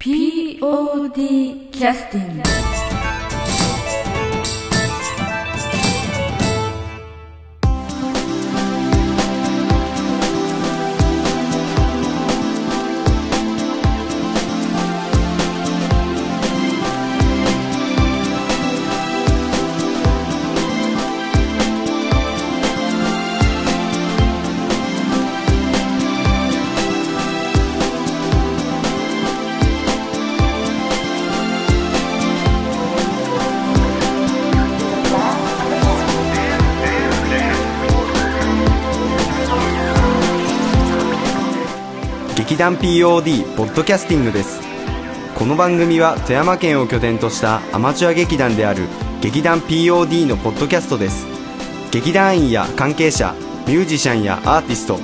POD キャスティング劇団 POD ポッドキャスティングです。この番組は富山県を拠点としたアマチュア劇団である劇団 POD のポッドキャストです。劇団員や関係者ミュージシャンやアーティスト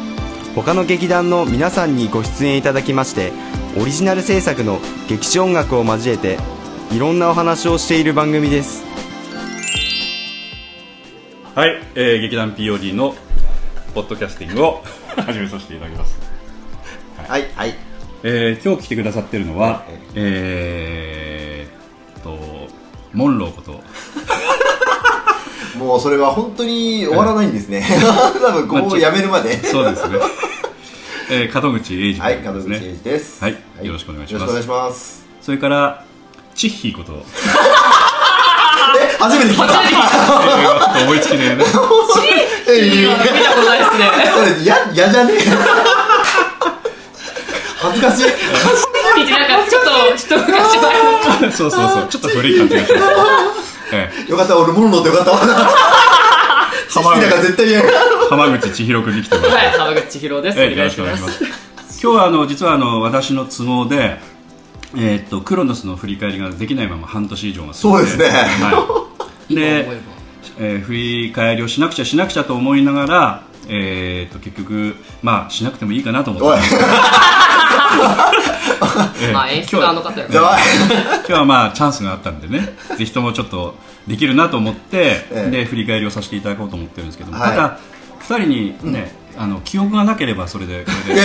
他の劇団の皆さんにご出演いただきましてオリジナル制作の劇中音楽を交えていろんなお話をしている番組です。はい、えー、劇団 POD のポッドキャスティングを始めさせていただきます、はいはいえー、今日来てくださってるのはえー、とモンローこと もうそれは本当に終わらないんですね。多分ここをやめるまで。そうですね、えー、門口英二はい、君ですね、門口英二です。はいよろしくお願いしますよろしくお願いします。それからチッヒーこと、え、初めて聞いた。えー、ちょっと思いつきねえねえ、いや見たことないですね。それ、や、やじゃねえ。恥ずかしい。なんかちょっと一昔前のそうそうそう。ちょっと古い感じがします、えよかった、俺、モンローってよかった。浜口千尋君。に来てもらってはい、浜口千尋です。ええよろしくお願いします。今日はあの実はあの私の都合で、えーっとクロノスの振り返りができないまま半年以上が過ぎて。そうですね。はい、で、えー振り返りをしなくちゃしなくちゃと思いながら、えーっと結局まあしなくてもいいかなと思って まあ演出家の方やじゃあ、今日はまあチャンスがあったんでね。ぜひともちょっとできるなと思って、ええ。で振り返りをさせていただこうと思ってるんですけども、はい。ただ2人にね、あの記憶がなければそれでこれで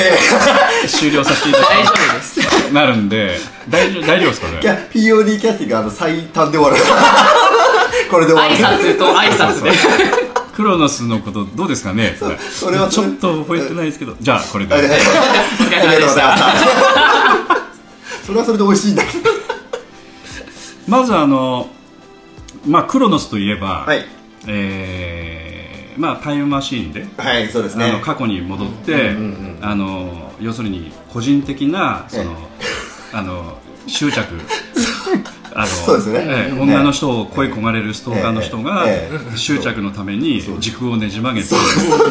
終了させていただ大丈き夫です。なるんで大丈夫大丈夫ですかねや、POD キャスティングあの最短で終わる。これで終わる。挨拶と挨拶で。クロノスのことどうですかね？それはちょっと覚えてないですけどじゃあこれで、はいはいお疲れ様でした。それはそれで美味しいんだけど。まずあのまあクロノスといえば、はい。えーまあタイムマシーンではい、そうですあのね。過去に戻って、あの要するに個人的なその、あの執着 あのそうですね。ええ女の人を恋焦がれるストーカーの人がええ。執着のために軸をねじ曲げて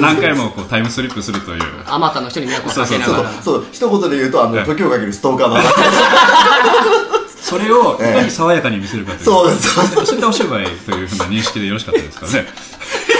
何回もこうタイムスリップするという。あまたの人に迷惑をかけながら。そうそう、一言で言うと、あの、ええ。時をかけるストーカーの。話。それをいえ。えかに爽やかに見せるかという。そう。です、そう。です。そういったお芝居というふうな認識でよろしかったですかね。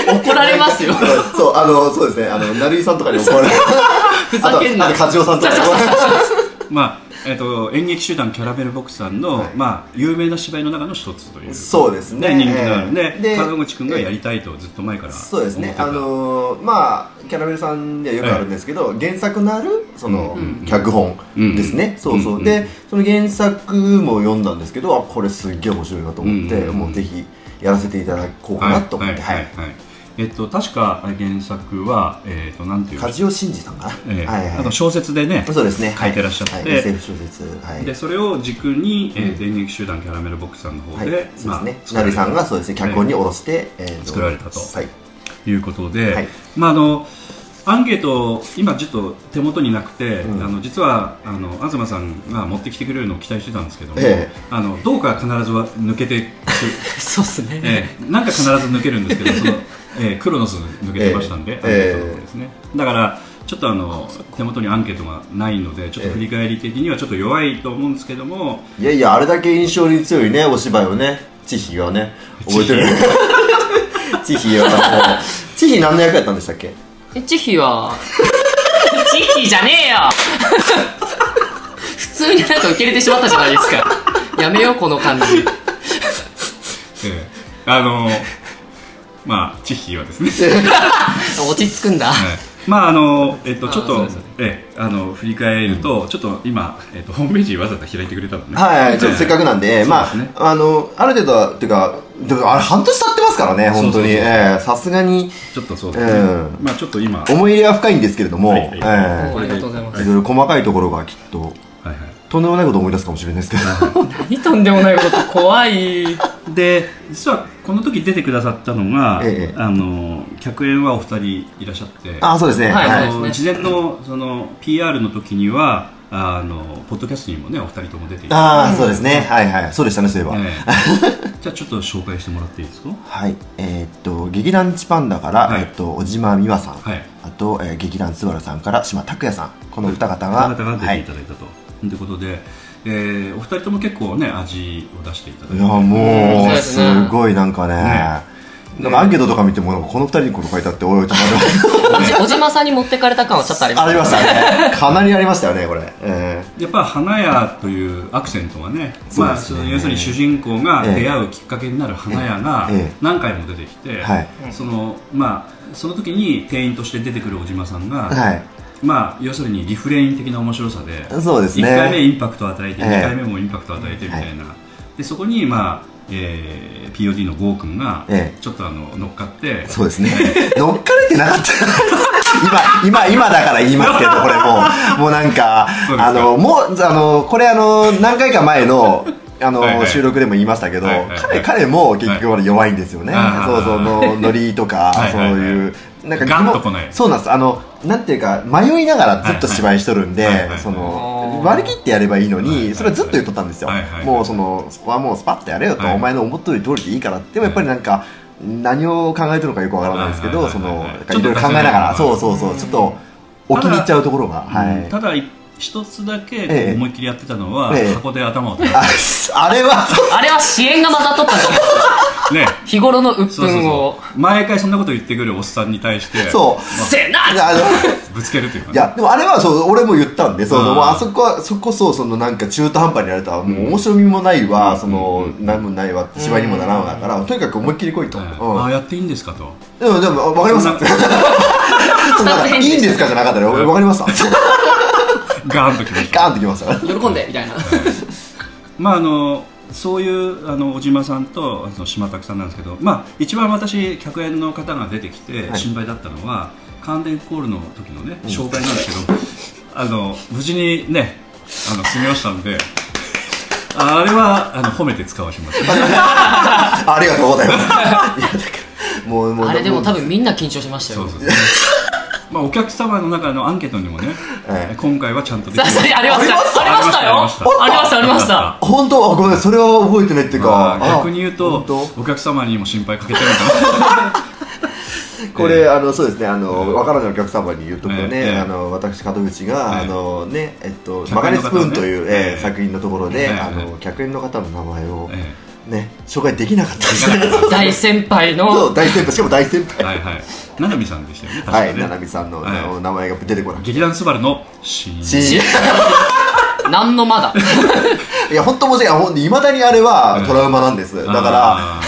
怒られますよ。そう、あの、そうですね、あの、成井さんとかに怒られる。ふあと、ざけんな。あと、。梶尾さんとかに怒られる。まあえっと演劇集団キャラメルボックスさんの、まあ、有名な芝居の中の一つという。そうですね。人気がある。んで,、ええ。で門口君がやりたいとずっと前からそうですね、あのーまあ、キャラメルさんではよくあるんですけど、原作のある、その、うん脚本ですね、うんそうそう、うんで、その原作も読んだんですけど、あ、これすっげえ面白いなと思って、うんもうぜひやらせていただこうかなと思って、はい。はいえっと確か原作はえっとなんていう？梶尾真二さんかな、ええ。はいはい。あと小説でねそうですね。書いてらっしゃって。はい、SF 小説。はい。でそれを軸に、えー、演劇集団キャラメルボックスさんの方はい、で、そうですね、作られた。成井さんがそうですね脚本に下ろして、えー作られたとはい。いうことで、はい。まああのアンケート今ちょっと手元になくて、うん。あの実はあの東さんが持ってきてくれるのを期待してたんですけども、ええ。あのどうか必ずは抜けてく そうっすね。ええ。なんか必ず抜けるんですけどその、ええクロノス抜けてましたんで、ええアンケートの方ですねだからちょっとあの手元にアンケートがないのでちょっと振り返り的にはちょっと弱いと思うんですけども、いやいやあれだけ印象に強いねお芝居をね。千尋がね。覚えてる。千尋は。もう千尋何の役やったんでしたっけ？え、チヒは、チヒじゃねえよ！普通になんか受け入れてしまったじゃないですか。やめよう、この感じ。ええあのまあチッヒーはですね、落ち着くんだ。はい。まああのえっとちょっとええあの振り返るとちょっと今えっとホームページわざわざ開いてくれたのね。はい、ちょっとせっかくなんで、まあね、あの、ある程度は、っていうか、でもあれ半年経ってますからね、本当に。さすがに、ちょっとそうですね、うん。まあちょっと今。はい思い入れは深いんですけれども、はいはい。えありがとうございます。えいろいろ細かいところがきっと、はいとんでもないことを思い出すかもしれないですけど。何とんでもないこと怖い。で実はこの時出てくださったのが、ええあの客演はお二人いらっしゃってあ、そうですね。はいはいあの事前のその PR の時にはあのポッドキャストにもねお二人とも出ていてああ、そうですね。はいはい。そうでしたね、そういえば。ええ じゃあちょっと紹介してもらっていいですか？はい。えーっと、劇団チパンダから、はいえーっと、小島美和さん。はいあと、えー劇団スバルさんから島拓也さん。この二方が、方々が出はいていただいたと、ということで、えーお二人とも結構ね味を出していただいて。いやもうすごいなんかね。なんかアンケートとか見てもこの二人にこの書いてあっておいおいちょっと待って。おじおじまさんに持ってかれた感はちょっとあります。ありましたね。かなりありましたよねこれ、えやっぱ花屋というアクセントがねまあ、そうですね。その要するに主人公が出会うきっかけになる花屋がええ。何回も出てきて、はい。そのまあその時に店員として出てくる小島さんが、ーはいまあ要するにリフレイン的な面白さでそうですね。1回目インパクトを与えて、ええ。2回目もインパクトを与えてみたいな、でそこにまあ、えー POD のゴー君がええ。ちょっとあの乗っかって、そうですね。乗っかれてなかった。今今今だから言いますけどこれも。う もうなんかあのもうあのこれあの何回か前のあのはいはい。収録でも言いましたけど、はいはいはい。彼彼も結局弱いんですよね、はいそうそうのノリとかはいはいはい。そういうなんかガンと来ない。そうなんです。あのなんていうか迷いながらずっと芝居しとるんで、はいはいはい。その割り切ってやればいいのに、それはずっと言っとったんですよ、はいはいはい。もうそのそこはもうスパッとやれよと、はい。お前の思っとる通りでいいからってでもやっぱりなんか何を考えてるのかよくわからないですけど、はいろいろ考えながらちょっとそうそうそうちょっと置きに行っちゃうところが、はい。ただ一つだけ思いっきりやってたのは、ええ。箱で頭を叩くああれは。あれは支援が混ざっとったんじゃないですか？ね。日頃の鬱憤を。毎回そんなこと言ってくるおっさんに対してそう。せえな！あのぶつけるというかいやでもあれはそう俺も言ったんでそううん。もうあそこはそこそそのなんか中途半端にやれたらもう面白みもないわ、その何もないわ芝居にもならんわだから、とにかく思いっきり来いと、ああやっていいんですかと。でもでも分かりましたそんなそんないいんですかじゃなかったら分かりましたガーンときました。ガーンときました。喜んでみたいな。まああのそういうあの小島さんとあの島拓さんなんですけど、まあ、一番私客演の方が出てきてはい。心配だったのは、カーデンコールの時のね紹介なんですけど、あの無事にねあの済みましたんであれはあの褒めて使わします ありがとうございます。もうもうあれでも多分みんな緊張しましたよ。そうそうそうまあお客様の中のアンケートにもね、え え今回はちゃんと出てさありました。ありました。よ。ありました。ありました本当？あごめんそれは覚えてないっていうか、まああ逆に言うとお客様にも心配かけてるんだな。これ、あのそうですね。あの、わからないお客様に言うとね、ええ。あの私門口が、ええ。あのねえっと客マガ演の方をねネスプーンという、ええええ。作品のところで、ええ。あの客演の方の名前を、えね紹介できなかったですできなかった大先輩そのう大先輩。しかも大先輩。はいはい。七海さんでしたよね。確かはね。い七海さんの、はい。名前が出てこなくて。劇団スバルの新。し 何のまだ？いや本当申し訳ない。ほんいまだにあれはトラウマなんです、だからあ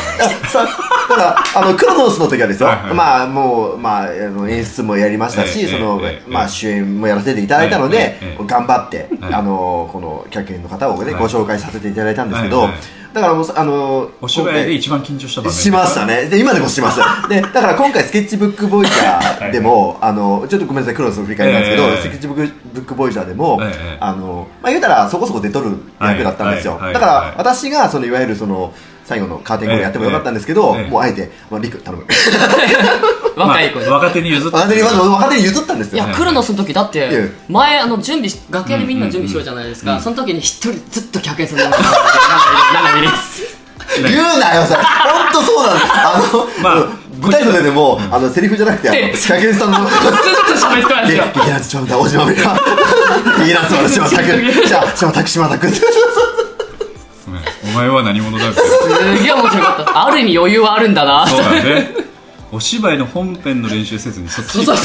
さだからあのクロノスの時はですよ、はいはいまあもう、まあ、あの演出もやりましたし、ええそのええまあ、主演もやらせていただいたので、頑張って、はいあのこの客演の方を、ねはい。ご紹介させていただいたんですけど、はいはいだからもうあのお芝居で一番緊張した場面。しましたね。で今でもします でだから今回スケッチブックボイジャーでも、あのちょっとごめんなさいクロノスの振り返りなんですけど、ええ。スケッチブックブックボイジャーでも、ええ。あのまあ、言うたらそこそこ出とる役だったんですよ、はいはいだから、はい私がそのいわゆるその最後のカーテンコールやってもよかったんですけど、ええもうあえて、まあ、リク頼む。若い子に。まあ若手に譲って。若手に譲ったんですよ。いやクロノスの時だっていや。前あの準備し楽屋でみんな準備しろじゃないですか、その時に一人ずっと客演するの。なんかいる。言うなよそれ。本当そうなんです。あの、まあ舞台袖でも、あのセリフじゃなくてあのええ。仕掛けさんの ずっと喋ってたんですでよ劇団長だ大島美香劇団長の島拓じゃあ島拓島拓うんお前は何者だすげえ面白かった。ある意味余裕はあるんだな。そうだね。お芝居の本編の練習せずにそっちに行っ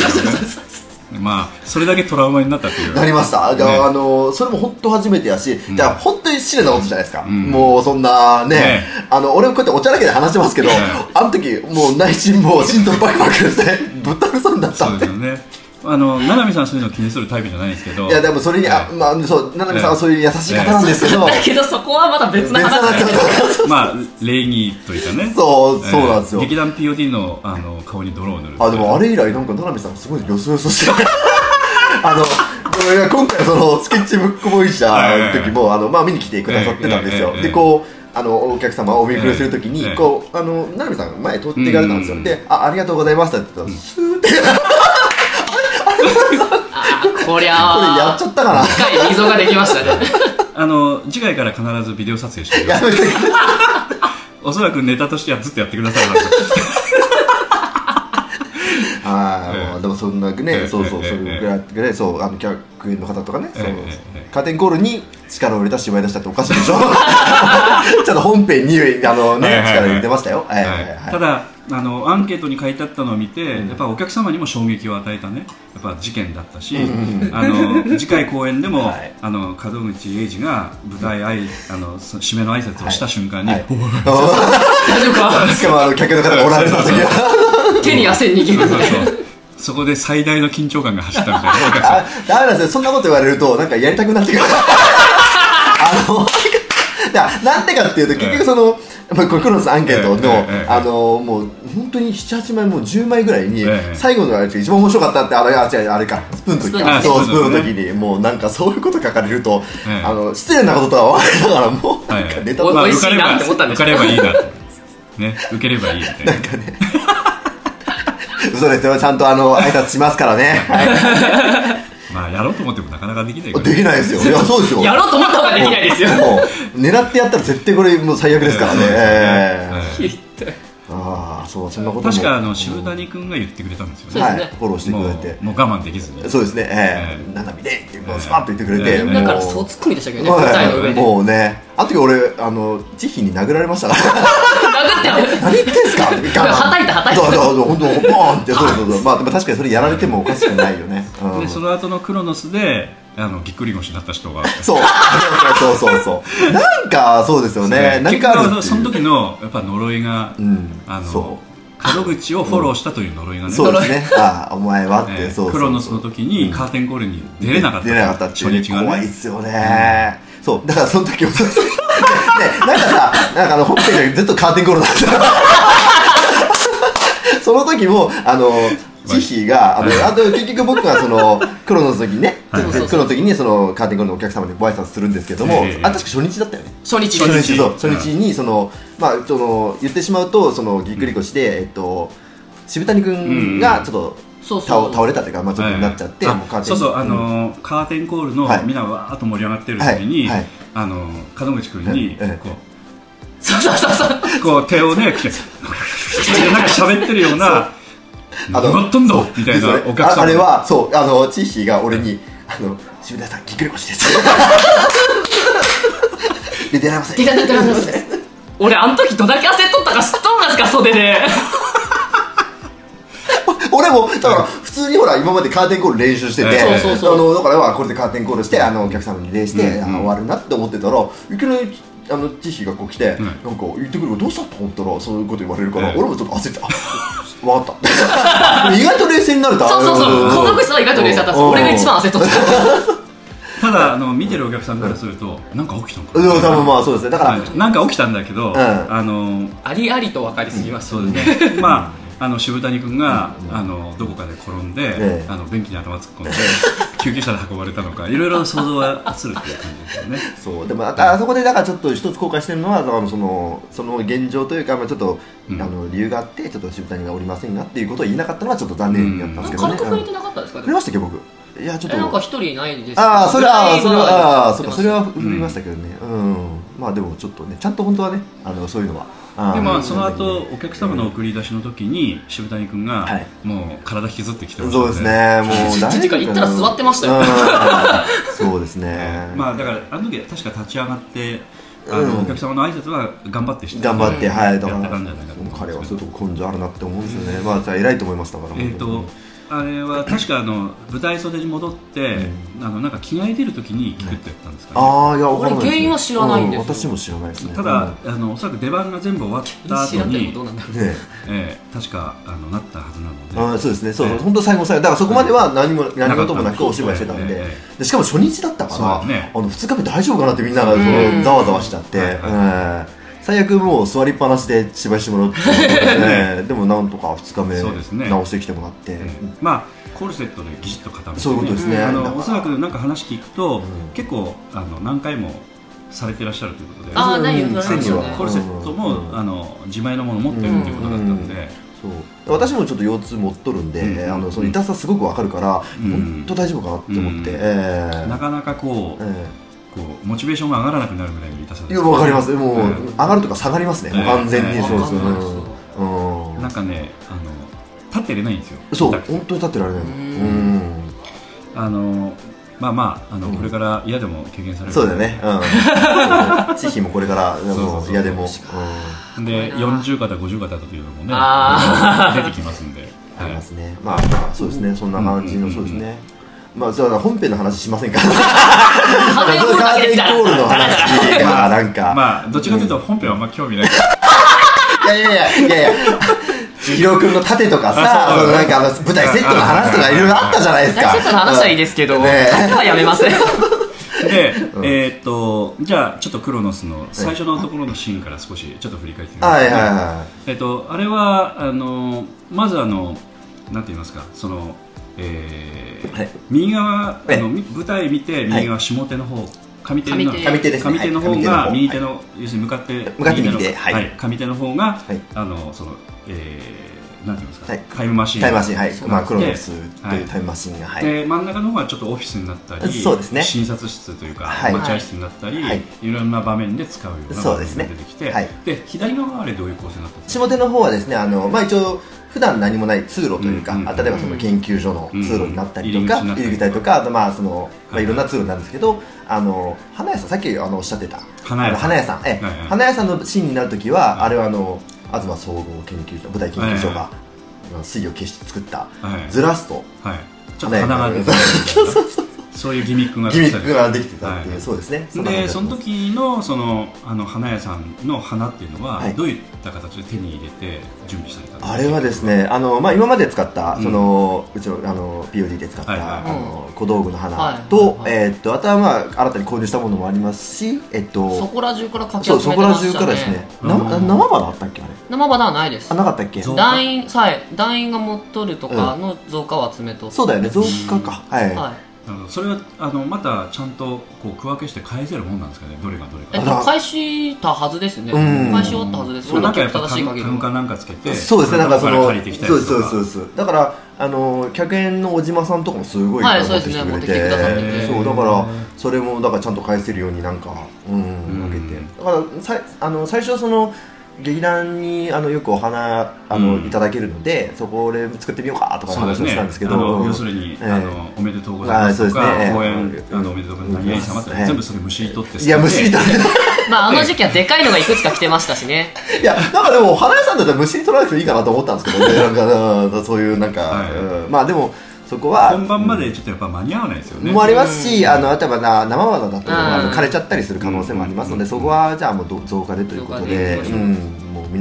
まあそれだけトラウマになったっていう。なりました、じゃあねあのそれも本当初めてやし、じゃあ本当に失礼なことじゃないですか、ん。もうそんなね。ね。あの俺もこうやっておちゃらけで話してますけど、ね。あの時もう内心もう心臓バクバクしてぶっ倒れそうになったそんで。うですよねあの七海さんそういうの気にするタイプじゃないんですけど。いやでもそれに、あまあそう七海さんはそういう優しい方なんですけど、だけどそこはまた別の別話まあ礼儀というかね。そうそうなんですよ。えー劇団 POD のあの顔に泥を塗るあでもあれ以来なんか七海さんすごいよそよそして。あの今回そのスケッチブックボーイ社の時もあの、まあ、見に来てくださってたんですよ、でこうあのお客様をお見触れするときに、ええ。こうあの七海さんが前通っていかれたんですよ、うん。であ「ありがとうございました」って言ったら、スーってあーこりゃこれやっちゃったかな。深い溝ができましたね。あの次回から必ずビデオ撮影してください。ておそらくネタとしてはずっとやってください、ええ。まあでもそんなね、ええ。そうそう、ええそれぐらいぐらいそうあの客員の方とかね、そうカーテンコールに力を入れた芝居出したっておかしいでしょ。ちょっと本編にあのね、力入れてましたよ、はいはい。はい。ただあのアンケートに書いてあったのを見て、やっぱお客様にも衝撃を与えたねやっぱ事件だったし、あの次回公演でも、はい。あの門口英二が舞台あいあのそ締めの挨拶をした瞬間に、大丈夫かしかもあの客の方がおられた時は手に汗握る。そこで最大の緊張感が走ったみたいな。あダメなんですよそんなこと言われるとなんかやりたくなってくる。あのいやなんでかっていうと結局その、まあ、これクロスアンケートの、ええええあのもう本当に78枚もう10枚ぐらいに、ええ。最後のあれ一番面白かったってあれあ違うあれか。スプーンの時か。そうスプーンの時にもうなんかそういうこと書かれると、ええ。あの失礼なこととは分かりながらもうはいなんかネタおまあ、美味しいな受かればって思ったんでしょ受かればいいなと。ね受ければいいみたいな嘘ですよ。ちゃんとあの挨拶しますからね、は まあやろうと思ってもなかなかできないい、から。できないですよ。いやそうですよ。やろうと思った方ができないですよ。もう狙ってやったら絶対これもう最悪ですからね、ああそうそんなことも。確かあの渋谷君が言ってくれたんですよね。はい。フォローしてくもれて。うもう我慢できずに。そうですね。ええ。ええ。ななみでってもうスパッと言ってくれて、だからそうツッコミでしたけどねはい舞台の上で。もうね。あの時俺あの慈悲に殴られましたから何言ってんすかはたいたはたいた。そうそうそう本当ボーンってそうそうそう。まあでも確かにそれやられてもおかしくないよね、うん、でその後のクロノスであのぎっくり腰になった人が。そう。そうそうそうそうなんかそうですよね。何結かあるっていう。局その時のやっぱ呪いが、ん。あその門口をフォローしたという呪いがね、そうですね。ああお前はって、えーそうそうそう。クロノスの時にカーテンコールに出れなかった出れなかった初日がね。怖いっすよね、そうだからその時もねね なんかさなんかあの本編でずっとカーテンコールなんですよその時もあの慈悲があのあと結局僕がそのクロノスの時にね、はいクロノスの時にそのカーテンコールのお客様にご挨拶するんですけども、ええあ確か初日だったよね。初日初日そう初日にその、まあその言ってしまうとそのぎっくり腰で、えっと渋谷君がちょっとそうそう。倒倒れたというかまあちょっとなっちゃって、あもうカーテンそうそうあのーカーテンコールのはい。みんなわーっと盛り上がってる時に、はい。はい。あのー門口君にええこそうそうそうそううこう手をねなんか喋ってるようなあの何がったんだみたいなお客さんああれはそうあのチッヒーが俺に「あの渋谷さんぎっくり腰です」で出られませ。ん俺あの時どだけ焦っとったか知っとるんですか袖で 俺もだから普通にほら今までカーテンコール練習してて、ええそうそうそう。あのだからまあこれでカーテンコールしてあのお客様に礼して、うんあ終わるなって思ってたらいきなりあのチッヒーがこう来て、ん。なんか言ってくるどうした？と思ったらそういうこと言われるから、ええ俺もちょっと焦ってあ分かった。意外と冷静になるとそうそうそう。この口口は意外と冷静だった俺が一番焦っとった。ただあの見てるお客さんからするとなんか起きたのかうん多分まあそうですね。だから、はい。なんか起きたんだけど、あのありありと分かりすぎましたそうですね。まあ あの渋谷君が、あのどこかで転んで、ええ。あの便器に頭突っ込んで 救急車で運ばれたのかいろいろ想像はするっていう感じですよね。そう。でもああそこでだからちょっと一つ後悔してるのはだからそのその現状というか、まあ、ちょっと、うん。あの理由があってちょっと渋谷がおりませんがっていうことを言えなかったのはちょっと残念だったんですけどね、うん。監督言ってなかったですか？振りましたっけ僕？いやちょっえなんかと一人いないです。ああそれはそれはああそれは振りましたけどね。うん、まあでもちょっとねちゃんと本当はねあのそういうのはでまあそのうん。後お客様の送り出しの時に渋谷君が、はい。もう体引きずってきてましたそうですね。もう大てか行ったら座ってましたよ。うん。そうですね。まあだからあの時は確か立ち上がってあの、うんお客様の挨拶は頑張ってして頑張って、はいだかやってたらんじゃないかと思うんですけど彼はそういうとこ根性あるなって思うんですよね、まあ偉いと思いますだからえー、とあれは確かあの舞台袖に戻って、あのなんか着替え出るときに聞くってやったんですかね、ああいやわかんないです。俺原因は知らないんですよ。う私も知らないですね。ただ、あのおそらく出番が全部終わった後にどどうなんだ。ろうねえー確かあのなったはずなので。あーそうですね。そうそう。ええ。本当最後の最後。だからそこまでは何も何事もなくお芝居してたんで。ええでしかも初日だったかそうら、ね。あの2日目大丈夫かなってみんながざわざわしちゃって、はいええ最悪もう座りっぱなしで芝居してもらうっていうことで、ね、でもなんとか2日そうですね。目直してきてもらって、えーまあコルセットでギシッと固めて、そういうことですね。あのおそらくなんか話聞くと、ん。結構あの何回もされてらっしゃるということで。あー何言われうんますよねコルセットも、うん。あの自前のもの持ってるっていうことだったんで、そう。私もちょっと腰痛持っとるんで、うんあのその痛さすごくわかるから、うん本当大丈夫かなって思って、うんええ。なかなかこう,、えこうモチベーションが上がらなくなるぐらいの痛さです。えいやわかります。もう、うん。上がるとか下がりますね、ええ。完全に。ええそうです。うん。なんかねあの立ってれないんですよ。そう本当に立ってられないの。ううん。んあのまあまああの、これから嫌でも経験される。そうだよね。うん。もこれから嫌でも。で40肩50肩というのもねあ出てきますんで、ありはいますね。まあまあそうですね。そんな感じのうん。そうですねまあじゃあ本編の話しませんかカーテンコールだカーテンけできたコールの話。がなんかまあどっちかというと本編はあんま興味ない、いやいやいやいやいや千尋君の盾とかさあなんかあの舞台セットの話とかいろいろあったじゃないですか。セットの話はいいですけど、ね。盾はやめません。で、えーっとじゃあちょっとクロノスの最初のところのシーンから少しちょっと振り返ってみますはいはいはえーっとあれはあのまずあのなんて言いますかそのえーはい。右側あええ。のみ舞台見て右側下手の方上手の上手上手で上手の方はい上手の方が右手の要するに向かって向かって右手右手のはい。上手の方がはい。あのそのえーなんて言いますかはい。タイムマシン。タイムマシンはい。そうまあクロノスとはいい。うタイムマシンがはい。で真ん中の方はちょっとオフィスになったりそうですね。診察室というか、はい。待合室になったり、はい。い、ろんな場面で使うような場面そうですね。が出てきて、はい。で左側はあれどういう構成になったんですか？下手の方はですねあの、まあ、一応普段何もない通路というか、うんうんあ例えばその研究所の通路になったりとか、うん。入り口だりとか。あとまあその、まあ、はいいろんな通路なんですけど、あの花屋さんさっきあのおっしゃってた。花屋さん。花屋さん。え、はいはい。花屋さんのシーンになるときは、あれはあの東総合研究所舞台研究所が、はいあの水を消して作った、はい。ズラストはい、ちょっと鼻が出てる そういうギミックがギミックができてたっていう、はい。そうですね。でその時のそのあの花屋さんの花っていうのは、はい。どういった形で手に入れて準備されたんですか？あれはですねあの、まあ、今まで使った、うん。そのうちのあの POD で使った、はいはいあの小道具の花はいと、はいはい。えーっとあとは、まあ、新たに購入したものもありますし、えっと、そこら中からかき集そうそこらめてましたね。中からですね、うん。な生花あったっけあれ？生花はないです。あ。なかったっけ？そう団員、はい、団員が持っとるとかの増加を集めと。そうだよね。増加か、はい、はい。なるほど。それはあのまたちゃんとこう区分けして返せるもんなんですかね？どれがどれか。えっと、返したはずですね。うん。返し終わったはずです。それなんかやっぱ正しい限りタグかなんかつけて。そうですね。なんかそのそうそうりとか。そうそうだからあの客演の小島さんとかもすごいはいいっぱい持ってきてくれて、そうですね持ってきてくださってて。そうだからそれもだからちゃんと返せるようになんかうんん分けてだからさいあの最初その劇団にあのよくお花あの、うん。いただけるのでそこで作ってみようかとかそうですね。話をしたんですけど。あのうん要するに、ええ。あのおめでとうございますとあそうですね。ええ。か公演あのおめでとうございます何々様ってええ。全部それむしり取っていやむしり取るまあ、あの時期はでかいのがいくつか来てましたしね。いやなんかでも花屋さんだったら虫に取らなくていいかなと思ったんですけどね。なんかうん そういうなんか、はい。うん。まあでもそこは本番までちょっとやっぱ間に合わないですよね。もありますし、あの例えばな生花だと、あのうん。枯れちゃったりする可能性もありますので、そこはじゃあもうど増加でということで、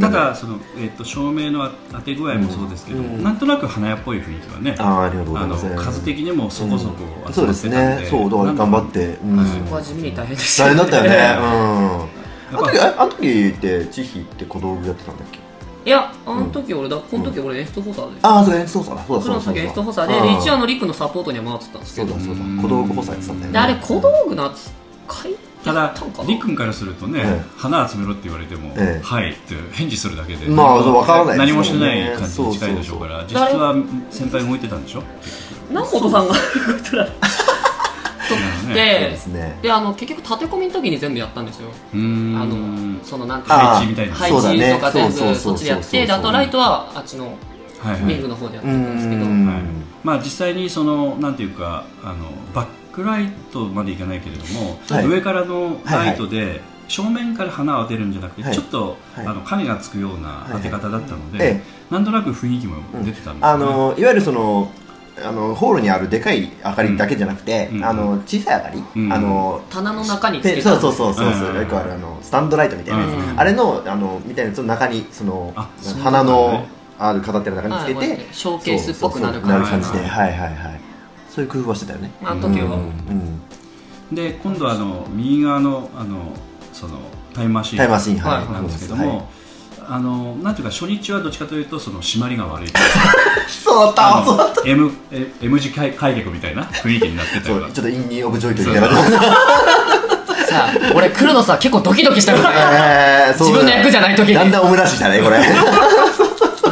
たで。だその、えー、と照明の当て具合もそうですけど、うん。なんとなく花屋っぽい雰囲気はねあーありがとうございます。数的にもそこそこ集そうですまってたんでね、そうだから頑張って、そこは地味に大変でした大変だったよね、うん。やあの時、ああの時って千尋って小道具やってたんだっけ？いや、あの時俺だ、この時俺演出補佐で。す。ああ、そう演奏だ、そうだ、プロのそうだ、そうだ。先演出補佐で、あーで一応あのリクのサポートには回ってたんですけど。そうだ、そうだ。うん、小道具補佐やってたんだよね。であれ小道具の扱いただたんかな？りっくんからするとね、ええ。花集めろって言われても、ええ。はいって返事するだけで、まあそうわからないです何もしてない感じに近いでしょうからそう実質は先輩動いてたんでしょ？結局南本さんが動いたら。ねそうでですね。であの結局立て込みの時に全部やったんですよ。うーん。あのそのなんていうあの配置みたいな。配そうだね。置とか全部そっちでやってであとライトはあっちのはいはい。リングの方でやってうたんですけど。ん。はい。まあ、実際にそのなんていうかあのバックライトまでいかないけれども、はい。上からのライトで、正面から花を当てるんじゃなくて、はい。ちょっと、はい。あの影がつくような当て方だったので、ええ。なんとなく雰囲気も出てたんですあのいわゆるそのあのホールにあるでかい明かりだけじゃなくて、うん。あの小さい明かり、うん。あの棚の中につペけた。そうそうそうそうそう、うん。よくあるあのスタンドライトみたいなやつ、うん。あれのあのみたいなやつの中にその花のある飾ってる中につけて、はいショーケースっぽくなる感じ。で、はいはいはいそういう工夫はしてたよね。あの時は、うん。で今度はあの右側のあのそのタイムマシーンタイムマシーンはい。なんですけどはい。も、あのなんていうか初日はどっちかというとその締まりが悪い。そうだったあそうだ。っの M, M 字開開脚みたいな雰囲気になってたような。ちょっとインニー・オブ・ジョイというみたいなさあ俺来るのさ結構ドキドキしたのねえーそう自分の役じゃない時に。だんだんオムラッシュしたねこれ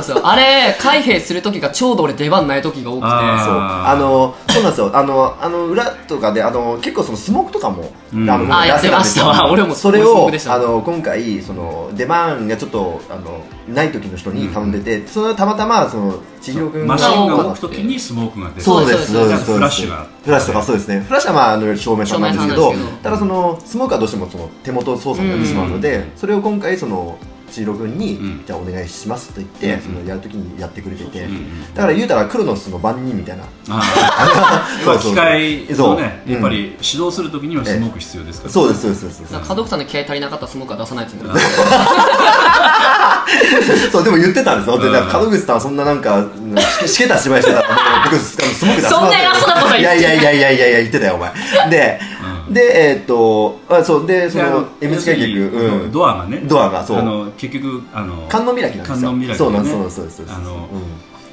そうそうあれ開閉する時がちょうど俺出番ない時が多くて。あそう。あのそうなんですよ。あのあの裏とかであの結構そのスモークとかも、うん。あのあやってました。わ俺もそれをあの今回その出番がちょっとあのない時の人に頼んでて、それたまたまその千尋君マシンが動くときにスモークが出て。そうですそうです。そうです。フラッシュが。フラッシュとかそうですね。フラッシュはまああの照明さんなんですけど照明さんなんですけどただそのスモークはどうしてもその手元操作になってしまうので、それを今回その千尋君に、うん。じゃあお願いしますと言って、うん。そのやるときにやってくれてて、だから言うたらクロノスの番人みたいな。あー要は機械そねう。んやっぱり指導するときにはスモーク必要ですから。そうですそうですそうです。なんか門口さんの気合足りなかったらスモークは出さないつもり そうでも言ってたんですよ、で門口さんはそんななんかうんし しけた芝居してたら僕あのスモーク出しますそんな偉そうなこと言ってい。やいやいやいやいや言ってたよお前。で、うんでえーっとあそうでそのであの M 字開脚、要するにうん、ドアがね。ドアがそう。あの結局あの観音開きなんですよ。観音開きでね。そうなんそうなんですそうです。あのうん。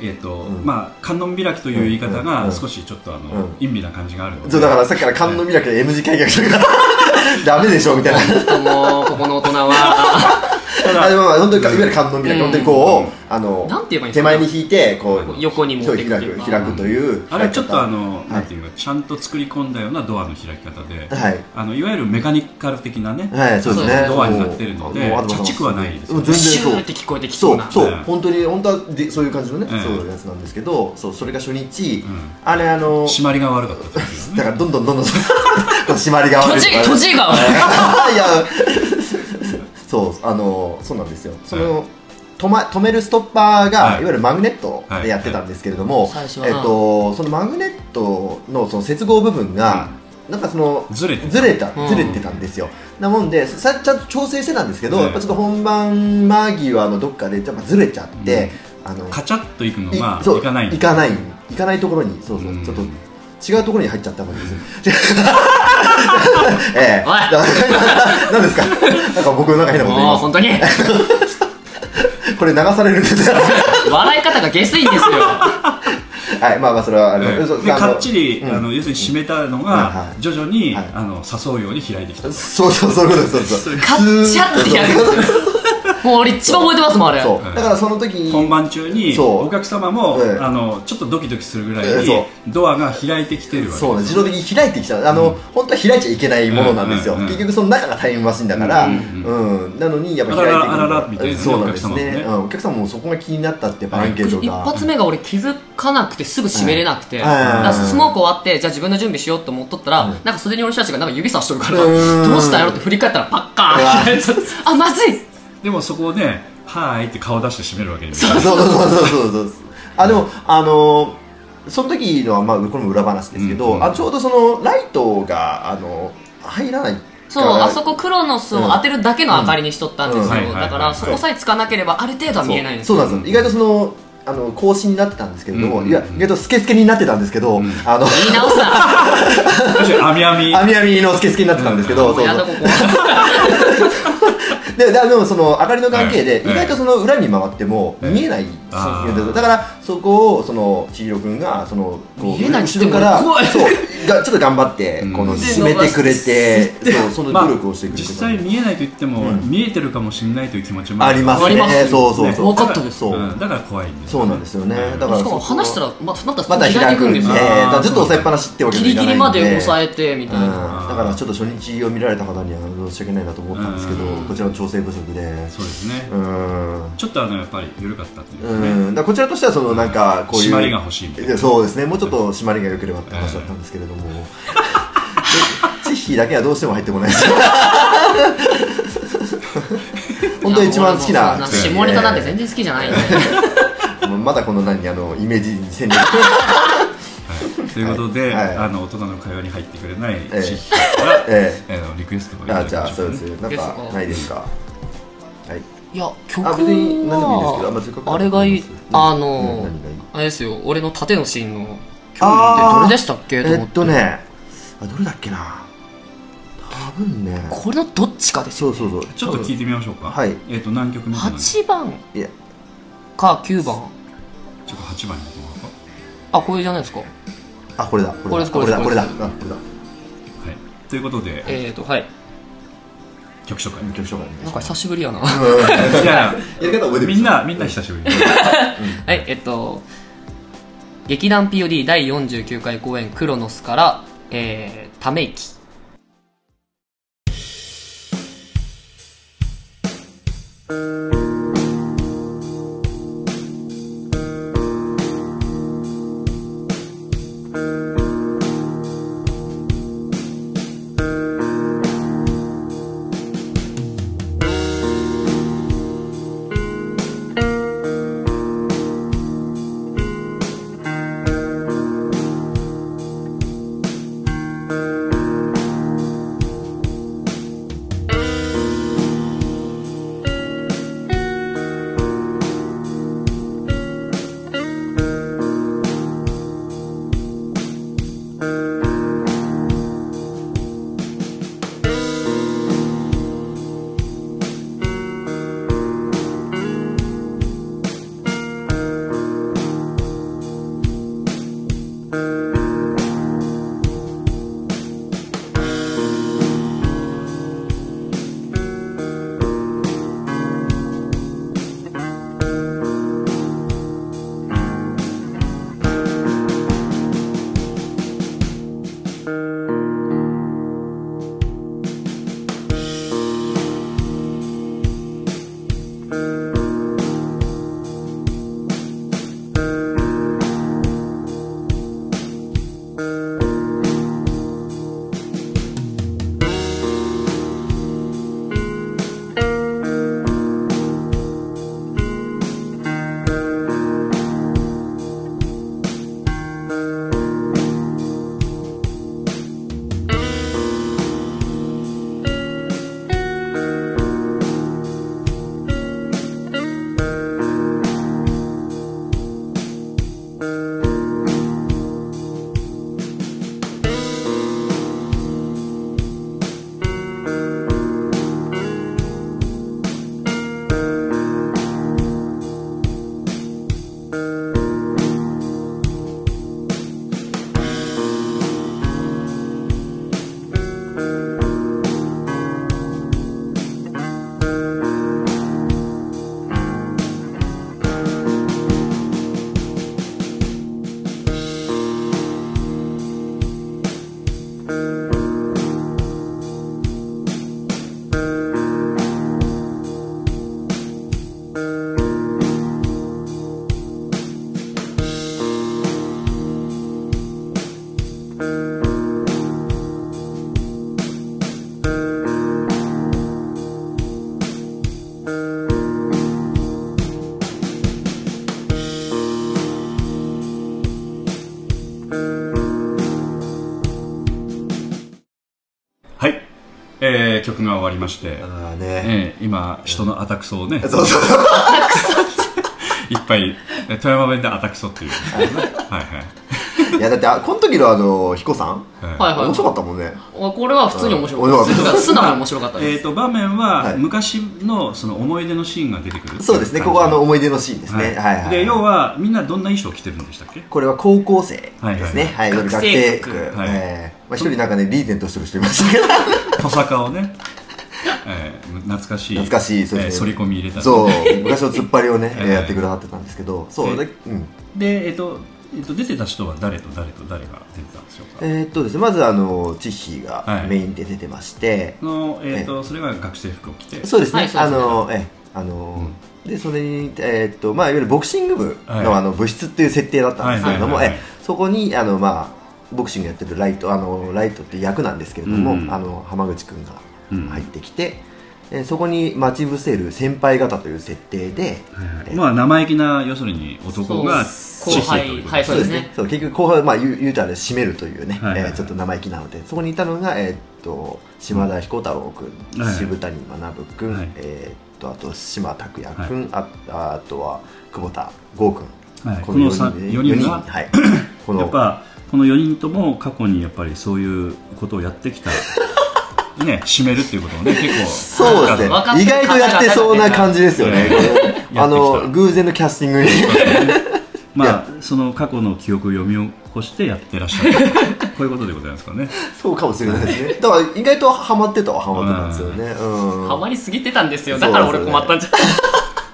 えーとん。まあ、観音開きという言い方うんがうん。少しちょっとあの、うん。陰微な感じがあるので。そうだからさっきから観音開きで M 字開脚とか ダメでしょみたいな。もうここの大人はあでもまあ本当にいわゆる観音開き、うん。本当にこうあのなんて言えば手か？前に引いてこう横に持って開く開くという。あれはちょっとあ開の、なんていうかちゃんと作り込んだようなドアの開き方で、はい。あのいわゆるメカニカル的なね、はい、そうですね。ドアになってるのでもうもう着地はないですようん全然そうって聞こえてきそうな。そうそう、ね本当に本当はでそういう感じのね、ええそういうやつなんですけど、そうそれが初日、うん。あれあの締まりが悪かっただからどんどんどんどん この締まりが悪い閉じ閉じが いやそうあのそうなんですよ。その、止ま止めるストッパーが、はい。い、わゆるマグネットでやってたんですけれども、はい。は。えっとそのマグネットのその接合部分が、なんかそのずれてた。ずれたうん。ずれてたんですよ、なもんでさちゃんと調整してたんですけど、ねやっぱちょっと本番間際のどっかでやっぱずれちゃって、あのカチャッといくのいがそういかない。いかないいかないところにそうそう、うん。ちょっと違うところに入っちゃったもんです。ええ。おい。何ですか？なんか僕なんか変なこと言いまもう本当に。す これ流されるんですよ。笑い方が下水んですよ。はいまあまあそれはあの、ええ。そうあのでかっちり、うん。あの要するに締めたのがい徐々に、はい。あの誘うように開いてきたそうそうそういうことですそうそうカッチャって開くんですよもう俺一番覚えてますもんあれ。そう。だからその時に本番中にそう。お客様も、ええ。あのちょっとドキドキするぐらいそう。ドアが開いてきてるわけそうね。自動的に開いてきちゃう。あの、本当は開いちゃいけないものなんですよ、うんうんうん。結局その中がタイムマシンだから、ううんんなのにやっぱ開いてくる。あららあららみたいなねそうなんですねお客様もね。うんお客様もそこが気になったってやっぱアンケート一が発目が俺気づかなくてすぐ閉めれなくて、はい。だからスモーク終わってじゃあ自分の準備しようと思っとったら、なんか袖に俺たちがなんか指さしとるからうん。どうしたんやろって振り返ったらパッカーンって。あまずいでもそこをね「はーい」って顔出して閉めるわけにもいかない。そうそうそうそうそう。そうあでもあのーその時のはまあこれも裏話ですけど、うんうん。あちょうどそのライトがあの入らないそうあそこクロノスを当てるだけの明かりにしとったんですよ、だからそこさえつかなければある程度は見えないんですよそうそうなんですよ。意外とそのあの格子になってたんですけれども、うんいや意外とスケスケになってたんですけど、あの言い直すな。網網。網網のスケスケになってたんですけど、もうそうそう でででもその明かりの関係で、はい。意外とその裏に回っても見えない。だからそこをその千尋君がそのこう見えないっつっても後ろからそうがちょっと頑張ってうん。この締めてくれて、そうそのまあ努力をしてくれて。実際見えないと言っても、うん。見えてるかもしれないという気持ちもありますね。そうそうそう、分かったです。そう、うん。だから怖いんですそうなんですよね。だからしかも話したらままたまた開くんですねずっと押さえっぱなしってわけギリギリまで抑えてみたいな、うん。だからちょっと初日を見られた方には申し訳ないなと思ったんですけど、うん。こちらの調整不足で。そうですね、うん。ちょっとあのやっぱり緩かったっていうね、ん、だこちらとしてはそのなんかこういう締まりが欲しいみたいな。そうですね。もうちょっと締まりが良ければって話だったんですけれども、でチッヒーだけはどうしても入ってこないです。本当に一番好きな。下ネタなんて全然好きじゃないんで。まだこの何あのイメージ戦略ということで、はいあの大人の会話に入ってくれないええ。知識から、えあのリクエストをいただあじゃあきましょうそうですなんかかないですか？はい。いや曲あ別に何でもいいですけどあまああれがいいうん。あのあれですよ。俺の縦のシーンの曲ってあー。どれでしたっけ？と思えっとね。あどれだっけな？多分ね。これのどっちかですよそうそうそう。ちょっと聞いてみましょうか。はい。えっ、と何曲目かなちょ8番。いや。か9番。っと8番にあこれじゃないですか。あこれだこれだ。これだこれだあこれだはい。ということで、えーとはい。曲紹介。曲紹介。なんか久しぶりやな。いやいや。やり方覚えてるみんなみんな久しぶり。はいえっと劇団 POD 第49回公演「クロノス」から、えー、ため息曲が終わりまして、ああね。えー、今人のアタクソをね、そうそういっぱいえ富山弁でアタクソっていう。はいはい。いやだってあこの時のあの彦さん？はい。はいはい。面白かったもんね。あこれは普通に面白かうんった。です素直に面白かったえです。ー、と場面ははい。昔のその思い出のシーンが出てくる。そうですね。ここはあの思い出のシーンですね。はい。はいで要はみんなどんな衣装着てるんでしたっけ？これは高校生ですね。ははいい。学生服服はい。えーまあ一人なんかねリーゼントしてる人いましたけど。トサカをね、えー、懐かしい。懐かしいそうですね。えー反り込み入れた。りそう。昔の突っ張りをねええ やってくださってたんですけど。そうでうん。で、えっとえっと出てた人は誰と誰と誰が出てたんでしょうか、えーっとですねまずあのチッヒーはい。がメインで出てましてのえっとそれが学生服を着て？そうですね。あはいそうですね。のええあのでそれにえーっとまあいわゆるボクシング部はい。のあの部室っていう設定だったんですけれどもはいはいはいええそこにあのまあボクシングやってるライトあのライトっていう役なんですけれども、うん。あの浜口君が入ってきて、えーそこに待ち伏せる先輩方という設定で、まあ生意気な要するに男がそう知識ということはいそうですね。そう結局後半、まあ、言う言うたら締めるというね、はいはい。はいえーちょっと生意気なのでそこにいたのが、えーっと島田彦太郎君、はい。渋谷学君、はい。えーっとあと島拓也君、ああとは久保田剛君、はい。このこの4人で四人がはい、このやっぱこの4人とも過去にやっぱりそういうことをやってきた ね締めるっていうことをね 結構。そうですね。意外とやってそうな感じですよね、あの偶然のキャスティングに。まあ その過去の記憶を読み起こしてやってらっしゃる。こういうことでございますかね。そうかもしれないですね。だから意外とハマってたはハマってたんですよね。うん。ハマりすぎてたんですよ。だから俺困ったんじゃ。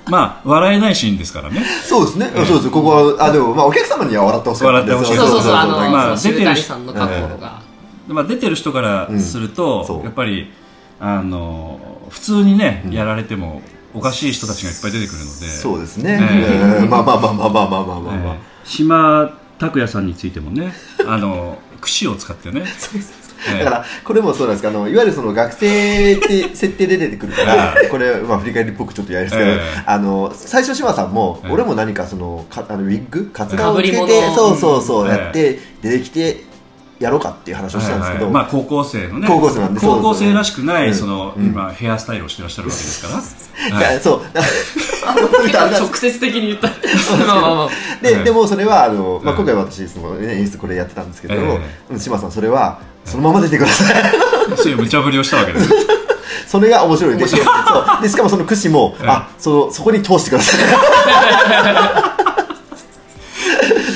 まあ笑えないシーンですからね。そうですね、そうです。ここはあでもまあお客様には笑ってほしかったです笑ってほしいそうそうそう。あの、まあ出てさんの過去が、まあ、出てる人からすると、やっぱりあの普通にね、やられてもおかしい人たちがいっぱい出てくるので。そうですね、ええ。ーまあまあまあまあまあまあまあまあまあ、えー島拓也さんについてもね あの櫛を使ってね。えーだからこれもそうなんですけどあのいわゆるその学生って設定で出てくるから これ、まあ、振り返りっぽくちょっとやりですけど、ええ。あの最初島さんも、ええ。俺も何かそのかあのウィッグ？カツラをつけてそうそうそうええやって出てきてやろうかっていう話をしたんですけど、はいはいまあ、高校生のね。高校生なんで高校生らしくない、うん。その、うん。今ヘアスタイルをしてらっしゃるわけですから、いやはい。そう。直接的に言った。で,、はい。でもそれはあの、まあ、うん今回私その、ね、演出これやってたんですけど、えうん島さんそれはそのまま出てください。そういう無茶ぶりをしたわけです。それが面白いでそう。でしかもその櫛も、ええ。あそのそこに通してください。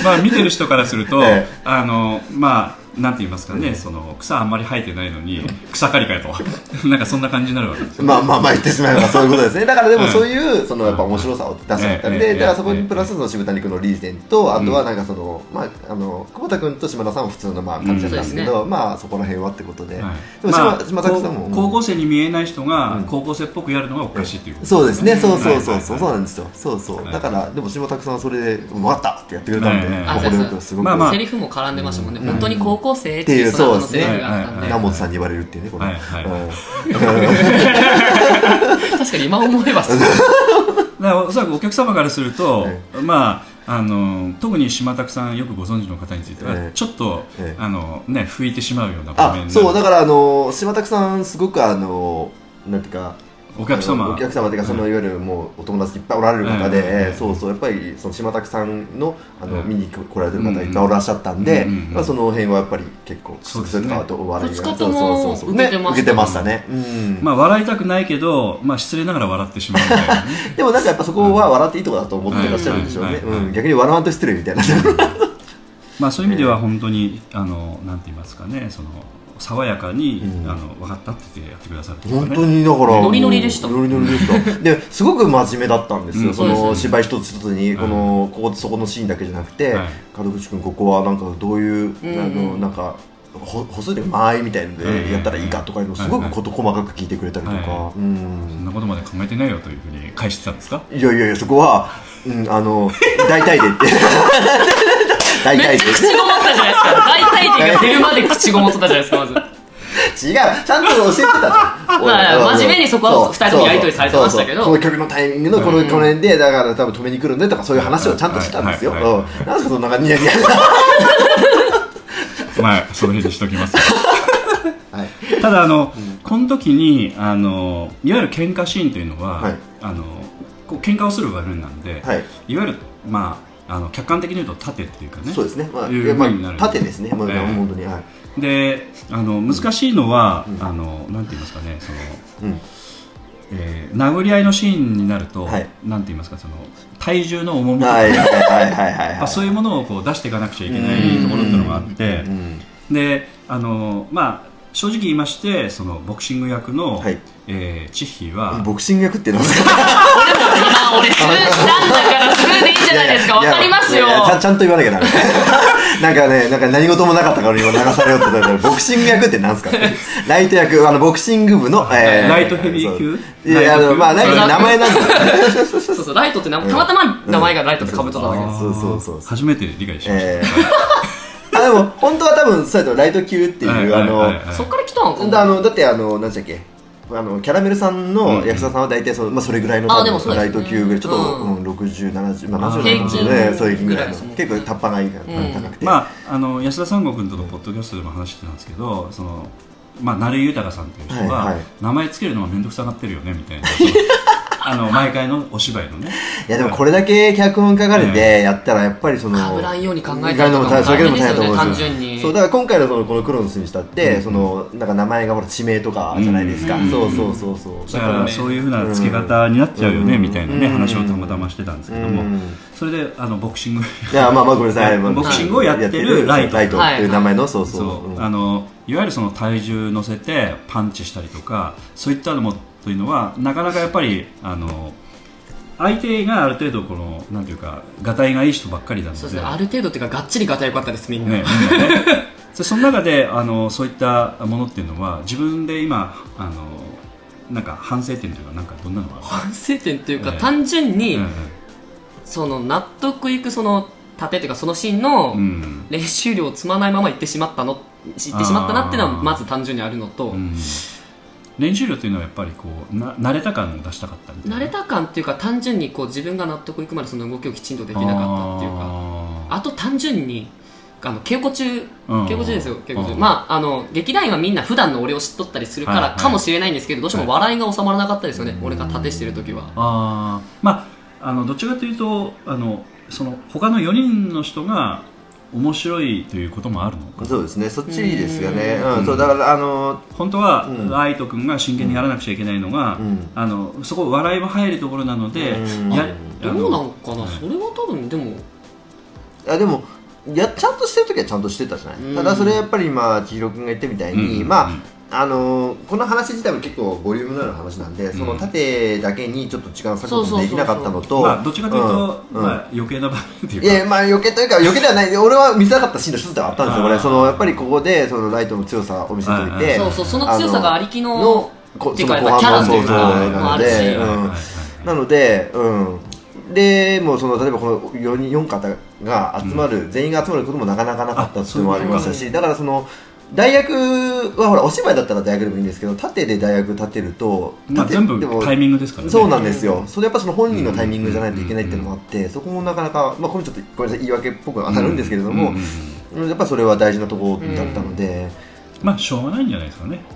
まあ見てる人からすると、ええ。あのまあなんて言いますかね、その草あんまり生えてないのに草刈りかよと。なんかそんな感じになるわけですよ。まあまあまあ言ってしまえばそういうことですね。だからでもうん。そういうそのやっぱ面白さを出したかったん。ええでだからそこええにプラスその渋谷君のリーゼントあとはなんかそのまああの久保田君と島田さんは普通のまあ感じだったんですけうんどまあそこら辺はってことで。ではい。もまあ島島崎さんも。高高校生に見えない人がうん。高校生っぽくやるのがおかしいっていうことそうですね。そうそうそう。そうそう。なんですよ。そうそう。はい。だからでも島拓さんはそれで分かったってやってくれたんではい。はい。あまあこれよくすごく。まあまあ。セリフも絡んでましたもんね、本当に高校生っっていうそうですね。セリフがあったんで、はいはい。南本さんに言われるってい。うねこれはいはい。うん 確かに今思えばそう。だからおそらくお客様からすると、えまああの特に島拓さんよくご存知の方については、ええ。ちょっと、ええ。あのね拭いてしまうような場面そうだからあの島拓さんすごくあのなんていうかお客様。お客様っていうかそのいわゆるもうお友達いっぱいおられる方で、そうそうやっぱりその島拓さんのあの、うん。見に来られてる方いっぱいおらっしゃったんで、まあ、その辺はやっぱり結構そうですね。れと笑いがそうそう。そう受けてましたね受けてましたね、うん。まあ笑いたくないけど、まあ、失礼ながら笑ってしまうみたいなね。でもなんかやっぱそこは笑っていいとこだと思ってらっしゃるんでしょうね、逆に笑わんと失礼みたいな。まあそういう意味では本当にあのなんて言いますかねその爽やかに、うん。あの分かったって言ってやってくださるというか本ね当にだからノリノリでした。ノリノリでした。ですごく真面目だったんですよ、うん。その芝居一つ一つにこの、ここそこのシーンだけじゃなくて、はい。門口君ここはなんかどういう、うんうん。あのなんかほ歩数で間合いみたいのうんでやったらいいかとかいうのをすごくこと細かく聞いてくれたりとか、そん。んなことまで考えてないよというふうに返してたんですか？いやいやいやそこは、うん、あの大体でって 大体でめっちゃ口ごもったじゃないですか大体手が出るまで口ごもってたじゃないですかまず。違う。ちゃんと教えてたじゃんまあ真面目にそこはそう。二人ともやり取りされてましたけど。この曲のタイミングのこのこの辺でだから多分止めに来るんでとかそういう話をちゃんとしたんですよ。なんですかそんなニヤニヤまあその辺にしときます はい。ただあの、この時にあのいわゆる喧嘩シーンというのは、はい。あのこう喧嘩をする場面なんで、はい。いわゆるまああの客観的に言うと盾っていうかね。そうですね。まあいうまあ縦ですね。もうええ。本当にはい。であの難しいのは、うん。あのなんて言いますかねその、うん。えー殴り合いのシーンになると、はい。なんて言いますかその体重の重みとか、そういうものをこう出していかなくちゃいけないところっていうのがあって。うん。であのまあ正直言いましてそのボクシング役の、はい。えーチッヒーはボクシング役ってなんですか？今俺スルーしたんだからスルーでいいじゃないですか。わかりますよ。いやいやちゃんちゃんと言わなきゃダメ。なんかねなんか何事もなかったから今流されようと思ったらボクシング役ってなんですかライト役あのボクシング部の、えーライトヘビー級？いやあのまあなんか名前なんだそうそうライトってなたまたま名前がライトってかぶっただけです。そうそうそうそう。初めて理解しました、えー、あでも本当は多分そうやとライト級っていう、あの、そっから来たんかだあのだってあの何でしたっけ？あのキャラメルさんの役者さんは大体その、まあ、それぐらいのライト級ぐらい。ちょっと、うん。うん、6070まあ70あ代かもそういうぐらいの。結構タッパがいいからうん。高くて、まあ、あの安田三悟君とのポッドキャストでも話してたんですけどその、まあ、成井豊さんっていう人が、はいはい。名前つけるのが面倒くさがってるよねみたいな あの毎回のお芝居のね。いやでもこれだけ脚本書かれてやったらやっぱりその被らんように考えたりとかもそれだけでも大変だと思うん単ですよ純に。そうだから今回のそのこのクロノスにしたって、そのなんか名前がほら地名とかじゃないですか、うんそうそうそうそう。だからそういうふうな付け方になっちゃうよね、うん。みたいなね、うん。話をたまたましてたんですけども、うん。それであのボクシング。いやまあまあごめんなさい、まあボクシングをやってるライト。ライトっていう名前の、そう。そう。あのいわゆるその体重乗せてパンチしたりとかそういったのもというのはなかなかやっぱりあの相手がある程度このなんていうかがたいがいい人ばっかりなので。そうですね。ある程度っていうかがっちり型良かったですみんな、ね、そ その中であのそういったものっていうのは自分で今あのなんか反省点というかなんかどんなのがあ反省点というか、ええ単純に、るその納得いくその盾というかそのシーンの練習量を積まないまま行ってしまったの行ってしまったなっていうのはまず単純にあるのと、うん練習量というのはやっぱりこうな慣れた感を出したかったみたいな。慣れた感っていうか単純にこう自分が納得いくまでその動きをきちんとできなかったっていうか。ああと単純にあの稽古中うん。稽古中ですよ稽古中。うん。まああの劇団員はみんな普段の俺を知っとったりするかはいはい。らかもしれないんですけどどうしても笑いが収まらなかったですよね。俺が盾してる時は。あー。まああのどちらかというとあのその他の4人の人が面白いということもあるのか。そうですね。そっちですよね。うん。うん。そうだからあの本当は、うん。ライト君が真剣にやらなくちゃいけないのが、うん。あのそこ笑いも入るところなので、うん。やどうなのかな？はい。それは多分でもいやでもやちゃんとしてる時はちゃんとしてたじゃない、うん。ただそれやっぱり今千尋君が言ったみたいに、うんまあ、うんあのーこの話自体も結構ボリュームのある話なんで、その縦だけにちょっと時間を割くことできなかったのと、まあ、どっちかというと、うん。うんまあ、余計な場面っていうか。いやまあ余計というか余計ではない。俺は見せなかったシーンの一つではあったんですよこれ。あーそのやっぱりここでそのライトの強さを見せておいはいてそうそうその強さがありきののこっていうかそのやっぱキャラという後半のそうそうかもあるし。なのでうん。なので、うん、でもうその例えばこの 4, 人4方が集まる、全員が集まることもなかなかなかったっていうのもありましたし、だからその大学はほらお芝居だったら大学でもいいんですけど縦で大学立てると、まあ、縦全部でもタイミングですからね。そうなんですよ、それやっぱその本人のタイミングじゃないといけないっていうのもあって、そこもなかなか、まあ、これちょっとごめんなさい言い訳っぽく当たるんですけれども、やっぱそれは大事なところだったので、まあしょうがないんじゃないですかね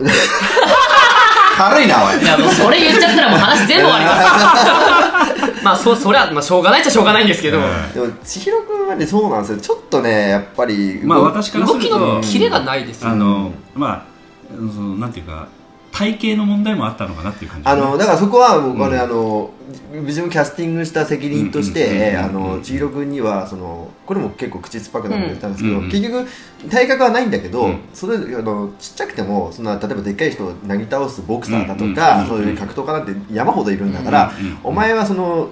軽いなおい。いやもうそれ言っちゃったらもう話全部終わります まあそそれは、まあ、しょうがないっちゃしょうがないんですけど、はい。でも千尋君はねそうなんですよ。ちょっとねやっぱりまあ私からす動きるとのキレがないですよ、あのまあそのなんていうか体型の問題もあったのかなっていう感じあのだからそこは僕はね、うん。あの自分キャスティングした責任として、千尋君にはそのこれも結構口酸っぱくなって言ったんですけど、うんうん結局体格はないんだけど、うん。それあのちっちゃくてもそんな例えばでっかい人をなぎ倒すボクサーだとうんか、うんそういう格闘家なんて山ほどいるんだから、お前はその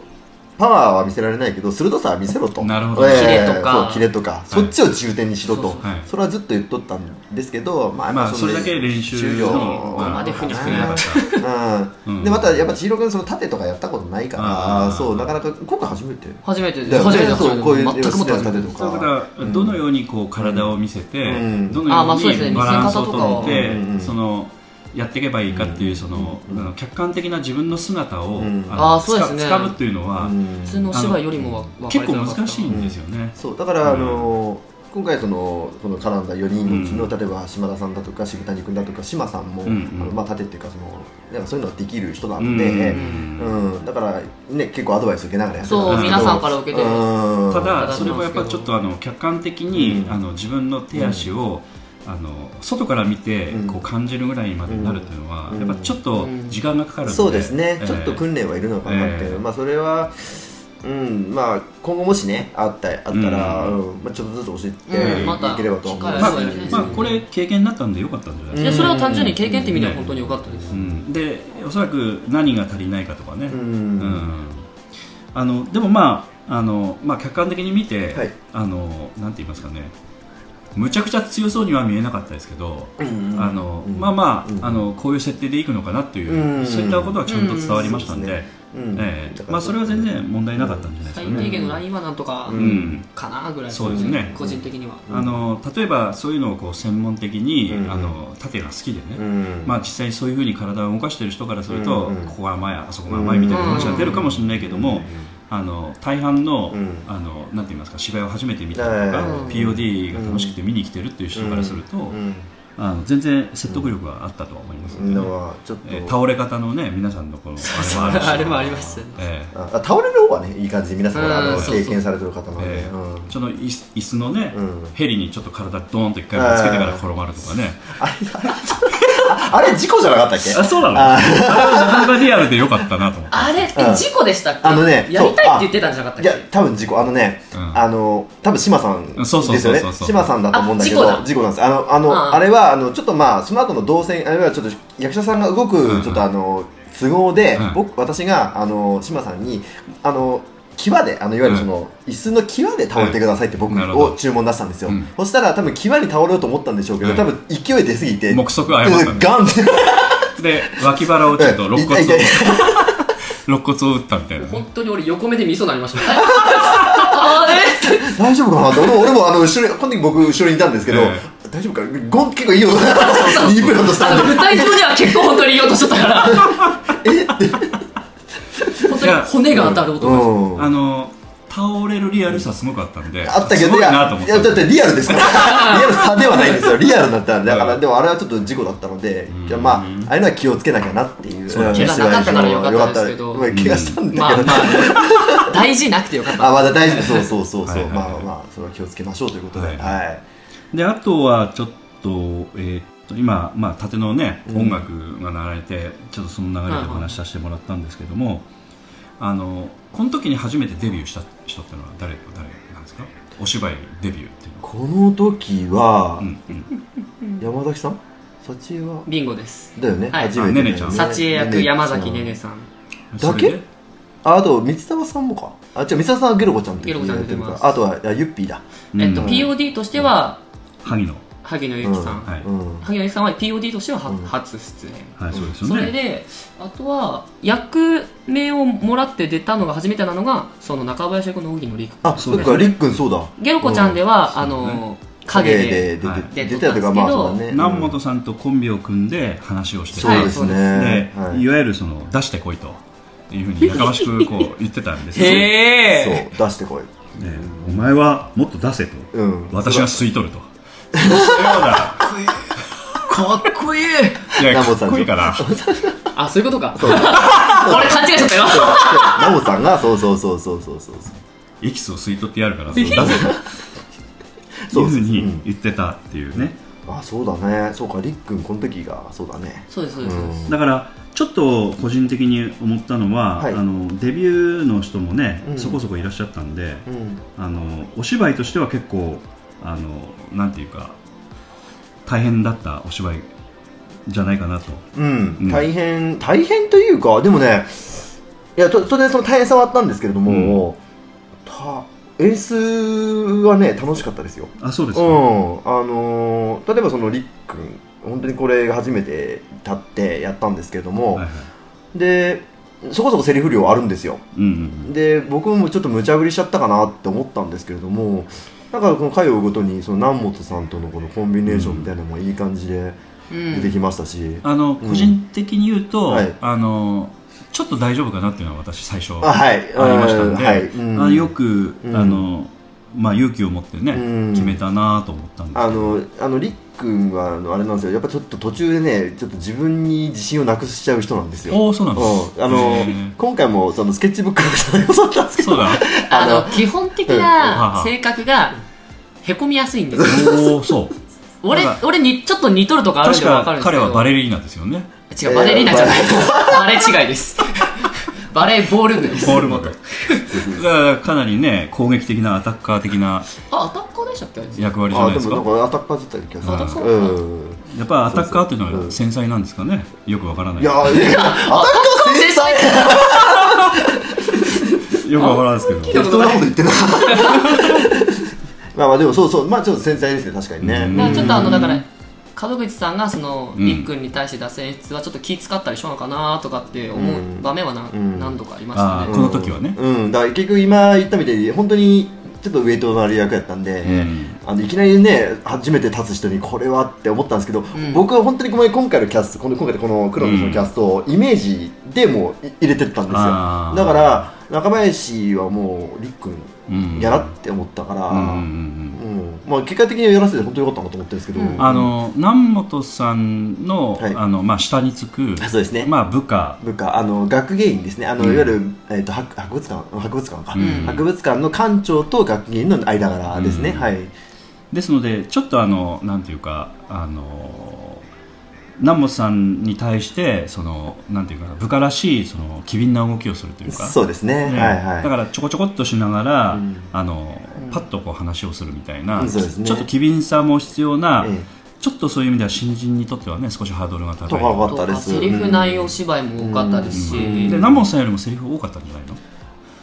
パワーは見せられないけど鋭さは見せろと。なるほど。キレとか。キレとか、そっちを重点にしろと、はい。それはずっと言っとったんですけど、まあ、まあそれだけ練習量のまあでふにゃふにゃでまたやっぱ千尋君その縦とかやったことないからそうなかなか今回初めて初めてだよね初めてそうこういう全くも縦とそうだかからどのようにこう体を見せて、うんどのようにバランスをとって、見せ方とかはうんそのやっていけばいいかっていうその、客観的な自分の姿を、うん。あそうですね。つか掴むっていうのは、うん。普通のお芝居よりも結構難しいんですよね。そうだからあの今回そのこの絡んだ4人のうちの、うん。例えば島田さんだとか渋谷君だとか島さんも、うんうん。あのまあ、縦っていうかそのなんかそういうのができる人なうんので、うん。うん。だから、ね、結構アドバイス受けながらやってたんそうですけど。皆さんから受けてうん。ただうんそれもやっぱちょっとあの客観的に、うん。あの自分の手足を、あの外から見てうん。こう感じるぐらいまでになるっていうのは、うん。やっぱちょっと時間がかかるので、そうですね、えーちょっと訓練はいるのかなっていう、えーまあそれは、うん。まあ、今後もしねあったあったら、うん。うん。まあ、ちょっとずつ教えていければと思いまあますうですね。まあ、これ経験になったんでよかったんじゃないですか、いやそれは単純に経験って意味では本当に良かったです、うん。でおそらく何が足りないかとかね、うん。うん。あのでもまああの、まあ、客観的に見て、はい。あのなんて言いますかねむちゃくちゃ強そうには見えなかったですけど、あのまあまあ,、あのこういう設定でいくのかなっていう、うんそういったことはちゃんと伝わりましたんで、うんええ。まあ、それは全然問題なかったんじゃないです最かね。低限のラインはなんとかうんかなぐらいそうですね。個人的には。あの例えばそういうのをこう専門的に、うんあの縦が好きでね、うん。まあ、実際そういうふうに体を動かしている人からすると、うんここが甘いあそこが甘いみたいな話が出るかもしれないけども、あの大半の,、うん。あのなんて言いますか芝居を初めて見たりとか、うん POD が楽しくて見に来てるっていう人からすると、うんあの全然説得力があったとは思いますのでね、のはちょっと、えー倒れ方のね皆さんのこのあれもあるし。あれもありましたね。ええ。あ倒れる方はねいい感じで皆さんあの経験されてる方なんで、ええ。うん。その椅子椅子のね、うん。ヘリにちょっと体ドーンと一回ぶつけてから転がるとかね、あれ事故じゃなかったっけ？あそうなの？ああれはなかなかリアルでよかったなと思ってあれ？うん。え事故でしたっけ？あのねやりたいって言ってたんじゃなかったっいやけ多分事故。あのね、うん。あの多分島さんですそうそうよねそうそう。そう島さんだと思うんだけどあ事故だ。なんです。あのあの、うんあれはあのちょっとまあその後の動線あるいはちょっと役者さんが動くうんちょっとあの都合で、うん。僕私があの島さんにあの際であのいわゆるその、椅子の際で倒れてくださいって僕を注文出したんですよ、うん。そしたら多分際に倒れようと思ったんでしょうけど、うん。多分勢い出すぎて目測誤ったんだガンって。で脇腹をちょっと肋骨を肋骨を打ったみたいなね。本当に俺横目で見そうになりました。ねあれ大丈夫かな？って俺も俺もあの後ろにこの時僕後ろにいたんですけど、え大丈夫か？ゴン結構いい音2分としたんで。あの舞台上では結構本当に言おうとしとったから。本当に骨が当たる音が。うん。あの倒れるリアルさすごくあったんであったけど、いいや、なと思っていやだってリアルですから。リアルさではないんですよ。リアルだったんで、だから、うんでもあれはちょっと事故だったので、じゃあまあ、ああいうのは気をつけなきゃなっていう。そう怪我なかったからよかったですけど怪我したんだけど、まあまあ大事なくてよかったあ、まだ大丈夫。そうそうそうそう。はいはいはいまあまあ、それは気をつけましょうということで。はいはい。であとはちょっと,、えーっと今、まあ、縦のね、うん音楽が流れてちょっとその流れでお話しさせてもらったんですけども、あのこの時に初めてデビューした人ってのは誰誰なんですか？お芝居デビューっていうのは、この時はう、んうん、山崎さん？幸恵は？ビンゴです。だよね。はい。初めてね。あねねちゃん。幸恵役山崎ねねさん。さんだけ？ああと、三沢さんもか。あ、違う、三沢さんはゲロコちゃんってゲロコちゃん出てます。あとは、あユッピーだ。えっとうん。POD としては萩野萩野由紀さん。はい、うん。萩野由紀さんは POD としてははうん。初出演。はい、そうですよそねれであとは役名をもらって出たのが初めてなのがその中林役の荻野陸あ、そっか、りっくんそうだ。ゲロコちゃんでは、あの影ではい。出てたというか、まあ。南本さんとコンビを組んで話をしてそうですはいね。で、、はい。わゆるその出してこいというふうにやかましくこう言ってたんですよ、へえそう、出してこい。ねお前はもっと出せと。うん。私が吸い取るとかっこいい。いや南本さんかっこいいかなあそういうことか。俺勘違いしちゃったよ。ナモさんが、そうそうそうそうそう。そう。エキスを吸い取ってやるからそう。出せとそいううふうにうん。言ってたっていうね。あ、そうだね。そうか、りっくん、この時が、そうだね。そうですそうです、うん。だからちょっと個人的に思ったのは、はい。あのデビューの人もね、うん。そこそこいらっしゃったんで、うん。あのお芝居としては結構あのなんていうか大変だったお芝居じゃないかなと。うん。うん。大変、大変というか、でもね、いや、と、とりあえずその大変さはあったんですけれども、た演出はね、楽しかったですよ。あそうですか、うん、あのー例えばそのりっくん本当にこれが初めて立ってやったんですけれども、はいはい。でそこそこセリフ量あるんですよ。うんうんで僕もちょっと無茶ぶりしちゃったかなって思ったんですけれどもかこの回を追うごとにその南本さんとのこのコンビネーションみたいなのもいい感じでうん。出てきましたし、あのうん。個人的に言うと、はい。あのちょっと大丈夫かなっていうのは私最初あはい。ありましたんで、はい。うん。あよく、うん。あのまあ、勇気を持ってね、うん。決めたなと思ったんですあけど。のあのりっくんはあのあれなんですよ。やっぱちょっと途中でねちょっと自分に自信をなくしちゃう人なんですよ。おおそうなんです。うん、あの今回もそのスケッチブックのそうなんですけど。そうだ。あの基本的うん。な性格がへこみやすいんですよ。そう。俺俺にちょっと似とるとかあるん確でわかかるんですけど。彼はバレリーナですよね。違うバレリーナじゃない。バレー違いです。バレーボール部です。ボール部。だからかなりね攻撃的なアタッカー的なあアタッカーでしたっけ？役割じゃあないですか？でもなんかアタッカーだった気がする。やっぱアタッカーっていうのは繊細なんですかね？よくわからない。いやいやアタッカー繊細よくわからないですけど。適当なこと言ってな。いまあまあでもそうそうまあちょっと繊細ですね確かにね、うん。だからちょっとあのだから門口さんがそのうんりっくんに対して出す演出はちょっと気使ったりしようのかなとかって思う場面は何,、うん。何度かありましたね。この時はね。うん。だから結局今言ったみたいに本当にちょっとウエイトのある役やったんで、うん。あのいきなりね初めて立つ人にこれはって思ったんですけど、ん。僕は本当にごめん今回のキャストこの今回のこの黒のキャストをイメージでも入れてったんですよ。だから中林はもうりっくうんんやらって思ったから、まあ、結果的にやらせて本当によかったなと思ってるんですけど、うん。あの南本さんの,、はい。あのまあ、下につくそうですね。まあ、部下。部下。あの学芸員ですね。あの、うん。いわゆる、えー、と博博物館博物館か、うん。博物館の館長と学芸員の間柄ですね、うん。はい。ですのでちょっとあのなんていうかあの南本さんに対してそのなんていうかな部下らしいその機敏な動きをするというか。そうですね。ね。はいはい。だからちょこちょこっとしながら、うん。あのパッとこう話をするみたいな、うん。そうですね。ちょっと機敏さも必要な、えちょっとそういう意味では新人にとってはね少しハードルが高い。高かとったです。かセリフ内容芝居も多かったですし、うん。で南本さんよりもセリフ多かったんじゃないの？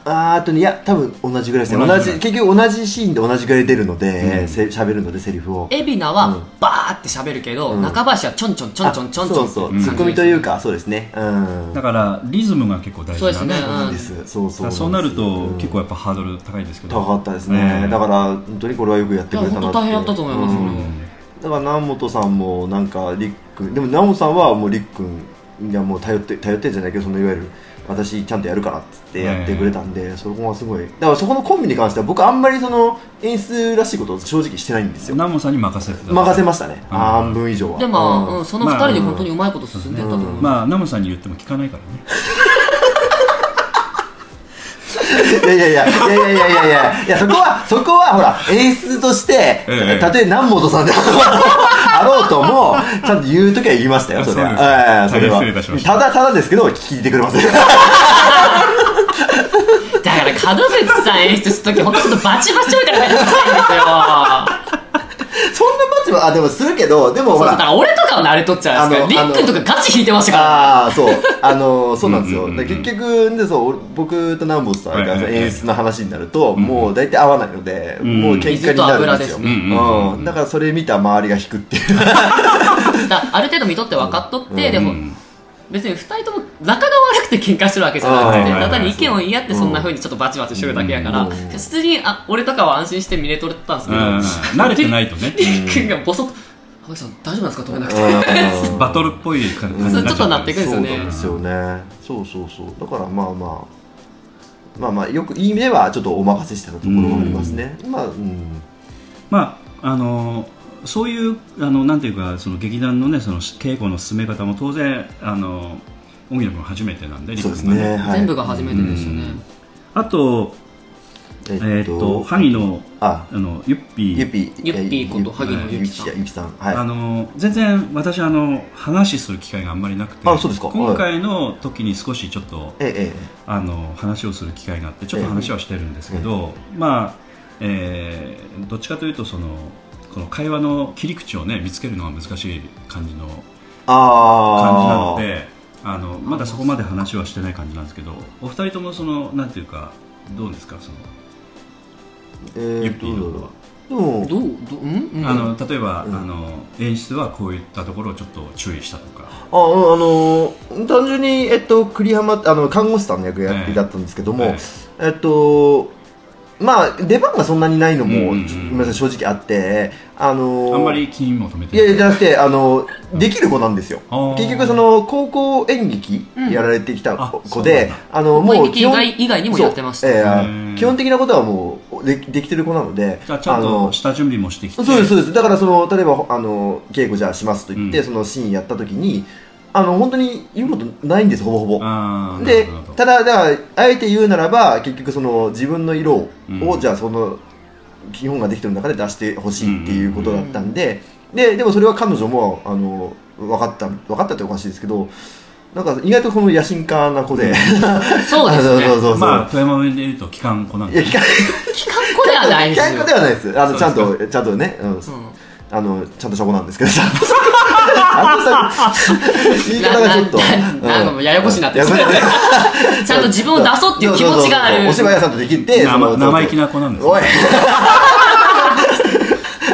あーあとねいや多分同じぐらいですね。同同じ結局同じシーンで同じぐらい出るので、うん。せ喋るのでセリフを。海老名うん。はバーって喋るけど、うん。中林はちょんちょんちょんちょんちょんちょんあそうそう、うん。ツッコミというかそうですね。うん。だからリズムが結構大事なそうですね。そうなん。ですそうそうそう。なると、うん。結構やっぱハードル高いですけど。高かったですね、だから本当にこれはよくやってくれたなっていや本当大変だったと思いますうん。だから南本さんもなんかりっくんでも南本さんはもうりっくんいやもう頼って頼ってじゃないけどそのいわゆる私ちゃんとやるからっつってやってくれたんで、そこはすごい。だからそこのコンビに関しては僕あんまりその演出らしいことを正直してないんですよ。南本さんに任せてた任せましたね、うん。半分以上は。でも、うん。うん、その二人で本当にうまいこと進んでったと思います、まあ南本さんに言っても聞かないからね。いやいやいやいやいやいやいやいやいやそこはそこはほら演出として、ええ。たとえ南本さんであろうとも ちゃんと言うときは言いましたよそれは。ええそれは。ただただですけど聞いてくれません。だから門口さん演出するとき本当ちょっとバチバチ置いたらめんどくさいんですよ。そんなバチはあでもするけどでもほそうだからら俺とかは慣れとっちゃうんですか。らあのりっくんとかガチ引いてましたから。ああそう。あの そうなんですよ、うんうんうんで結局でそう俺僕と南本さんがはいはいはい。演出の話になると、もう大体合わないので、ん。もう喧嘩になるんですよ、うんだからそれ見た周りが引くっていう。ある程度見とって分かっとって、うんでも、うん別に二人とも仲が悪くて喧嘩してるわけじゃなくて、ただに意見を言い合ってそんな風にちょっとバチバチしてるだけやから、うん。普通にあ俺とかは安心して見れとったんですけど、うん。慣れてないとね。りっくんがボソッと「青木さん大丈夫なんですか止めなくて」うん。バトルっぽい感じにそうちょっとなってくるんですそうよねなんですよね。そうそうそう。だからまあまあまあまあよくいい意味ではちょっとお任せしてたところはありますね、まあうん。まああのそういうあのなんていうかその劇団のねその稽古の進め方も当然あの荻野君初めてなんでそうです陸君がね、はい、全部が初めてでしたね、あとええっと萩野ああのゆっぴゆっぴーこと萩野由紀さん。ゆきゆきさん。はい。あの全然私あの話する機会があんまりなくてあそうですか。今回の時に少しちょっとえええあの話をする機会があってちょっと話はしてるんですけど、まあ、えーどっちかというとそのこの会話の切り口をね見つけるのが難しい感じのえ感じなのであのまだそこまで話はしてない感じなんですけどお二人ともそのなんていうかどうですか？そのえーゆっぴーの方は。どうどううん、うん、あの例えば、うん。あの演出はこういったところをちょっと注意したとか、あうんあの単純に、えっと、栗浜あの看護師さんの役やええ。だったんですけども、え。えっとまあ出番がそんなにないのも、うんうんうん。ごめんなさい正直あってあのあんまり気にも留めてい。やいやじゃなくてあのできる子なんですよ。結局その高校演劇うんやられてきたあ子で、あのもう演劇以もう基本外以外にもやってました、ええうん。基本的なことはもうでできてる子なのでじゃあちゃんと下準備もしてきて。そうですそうです。だからその例えばあの稽古じゃあしますと言って、うん。そのシーンやった時にあの本当に言うことないんですほぼほぼ。でただだからあえて言うならば結局その自分の色を、うん。じゃあその基本ができてる中で出してほしいっていうことだったんで、ででもそれは彼女もあの分かった分かったっておかしいですけどなんか意外とこの野心家な子で、そうですね。そうそうそうそう、まあ富山弁で言うと機関子なんでいや機関機関子ではないですよ。機関家ではないです。あのちゃんとちゃんとね、うん。うんあのちゃんとした子なんですけどちゃんとちゃんとした言い方がちょっとややこしいなって ちゃんと自分を出そうっていう気持ちがある。お芝居屋さんとできて生生意気な子なんですおい。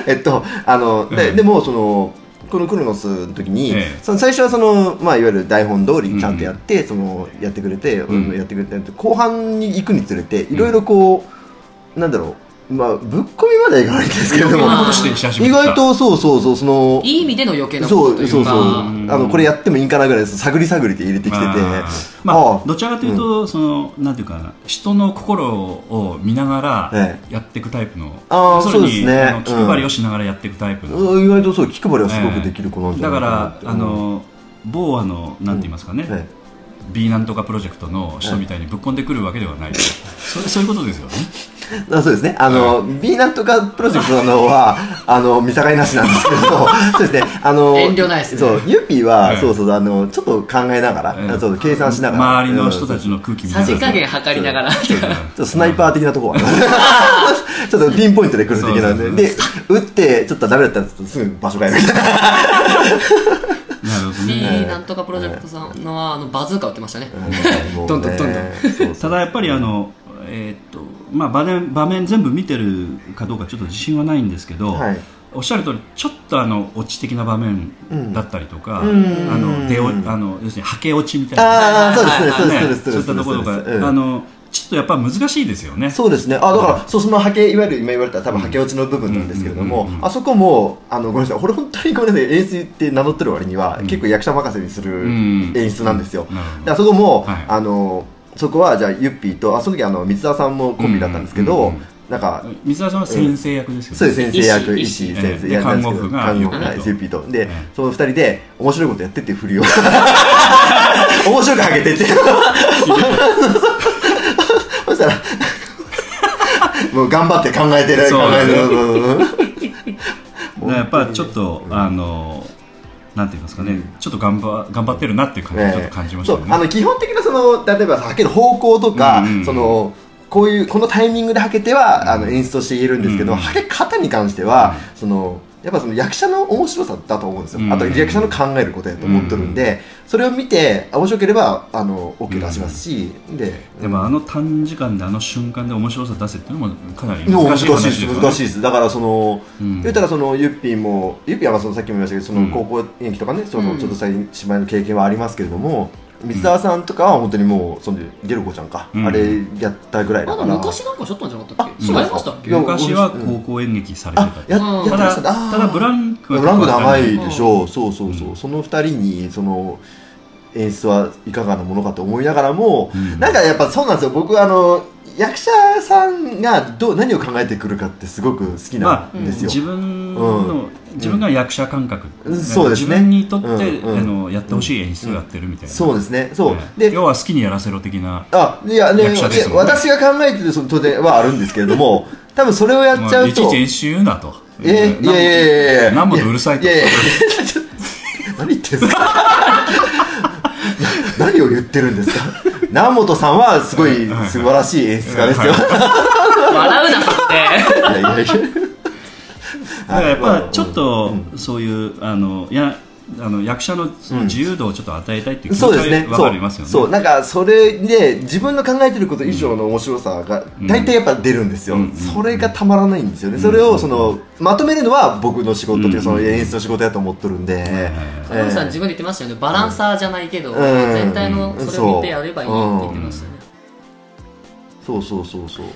えっとあので,、うん。でもそのこのクロノスの時に、ええ。その最初はその、まあ、いわゆる台本通りちゃんとやって、そのやってくれて、ん。やってくれて後半に行くにつれていろいろこう、なんだろう、まあ、ぶっ込みまではいかないんですけれども。意外とそうそうそうその。いい意味での余計なそうことというか。そうそうあん。のこれやってもいいかなぐらいです。探り探りで入れてきてて。まああ、どちらかというと、そのなんていうかな人の心を見ながらえやっていくタイプの、あそうですね。気配りをしながらやっていくタイプの、うん意外とそう気配りはすごくできる子なんじゃだかないかなって。らあの某あのなんて言いますかね、え B なんとかプロジェクトの人みたいにぶっ込んでくるわけではない、そそういうことですよね。え あそうですね。あの、B なんとかプロジェクトのは あの見境なしなんですけど そうですね。あの遠慮ないですね。そうユッピーは、ええそうそうあのちょっと考えながら、ええ。そう計算しながら。周りの人たちの空気見ながら。さじ加減測りながら。ちょっとスナイパー的なところは。ちょっとピンポイントで来る的なんで。そうそうそうで撃ってちょっとダメだったらちょっとすぐ場所変えるみたいななるほどね。B なんとかプロジェクトさんのはあのバズーカ売ってましたね。どんどんどんどん。ただやっぱりあの、えーっとまあ、場面場面全部見てるかどうかちょっと自信はないんですけど、はい。おっしゃる通りちょっとあのオチ的な場面だったりとか、うん。あの出あの要するにはけ落ちみたいな、ああそうですねそうですね。そうですそういったところとか、そうですうん。あのちょっとやっぱ難しいですよね。そうですね。あ、だから、そう、そのハケ、いわゆる今言われた多分ハケ落ちの部分なんですけれどもあそこも、あの、ごめんなさい、これ本当にごめんなさい、演出って名乗ってる割には、結構役者任せにするん演出なんですよ。であそこもはい、あの、そこは、じゃあ、ユッピーと、あ、その時、あの、三沢さんもコンビだったんですけどなんか、水沢さんは先生役ですよね。そうです、先生役、医医師師、先生でやったんですけど看護婦が看護婦がユッピーと。でええ、その二人で、面白いことやってっていうふりを、面白くハゲてって。たら、もう頑張って考えてる、考えてる。やっぱちょっと、あのなんて言いますかね、ちょっと頑張頑張ってるなっていう感じ、ちょっと感じましたよね。あの基本的なその例えばはける方向とか、うんうんうん。そのこういうこのタイミングではけては、あの演出として言えるんですけど、うんはけ方に関しては、そのやっぱその役者の面白さだと思うんですよ、うんあと役者の考えることやと思ってるんで、それを見てあ面白ければあの OK 出しますし、ででもあの短時間であの瞬間で面白さ出せっていうのもかなり難難しい話です。難しいです。だからその、うん。言ったらそのユッピーもユッピーはまあそのさっきも言いましたけどそのうん。高校演劇とかね、そのうん。ちょっとした芝居の経験はありますけれども三沢さんとかは本当にもうそのゲルコちゃんか、うん。あれやったぐらいだまだから昔なんかしょったんじゃなかったっけ？あ違いましたっけいや昔は高校演劇されてあた。やうんただやってました。あー。ただブランクはブランク長い結でしょ。う、そうそうそう、その二人にその演出はいかがなものかと思いながらも、うん。なんかやっぱそうなんですよ。僕あの役者さんがどう何を考えてくるかってすごく好きなまあん。ですよ、自分の、自分が役者感覚、うん。そうですね。自分にとって、うん。うん。あのやってほしい演出をやってるみたいな、そうですね。そう、ね。で要は好きにやらせろ的な、あいやね役者ですもんね私が考えてるその当然はあるんですけれども 多分それをやっちゃうとまあいちいち演習なと。えいやいやいやいや。何もとうるさいといやいや何言ってんすか？な 何を言ってるんですか？南本さんはすごい素晴らしい演出家ですよ、笑うなそこでいやいやいや。だからやっぱちょっとそういうあのやあの役者のその自由度をちょっと与えたいっていう気持ちそうですね。は分かりますよね。そう。なんかそれで自分の考えてること以上の面白さが大体やっぱ出るんですよ、うん。それがたまらないんですよね、それをそのまとめるのは僕の仕事っていうかその演出の仕事やと思っとるんで、田辺さん自分で言ってましたよね。バランサーじゃないけど、ん。全体のそれを見てやればいいって言ってましたね、そう。そう。そう。そう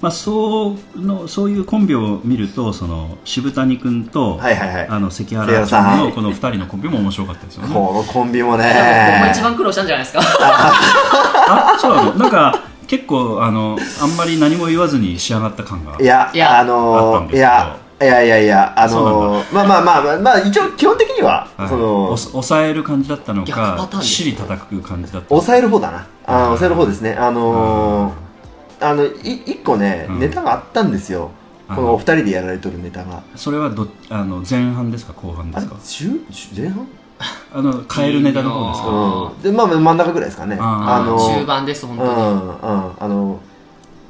まあ、そうのそういうコンビを見るとその渋谷君と、はいはいはい。あの関原さん。のこの2人のコンビも面白かったですよね。このコンビもね。一番苦労したんじゃないですか。あそう。なのなんか結構あのあんまり何も言わずに仕上がった感がいやいや。ああったんのですけど。いやいやいやいやあのまあまあまあまあ、まあ、一応基本的には、はい。そのお抑える感じだったのかンです尻叩く感じだった抑える方だな。あ抑える方ですね。あのーあのい一個ね、うん。ネタがあったんですよ。うん。このお二人でやられてるネタが。それはどあの前半ですか？後半であれすか中中前半？あのカエルネタの方ですか？うん。でまあ真ん中ぐらいですかね。あー。の中盤です本当に、うんうん。あの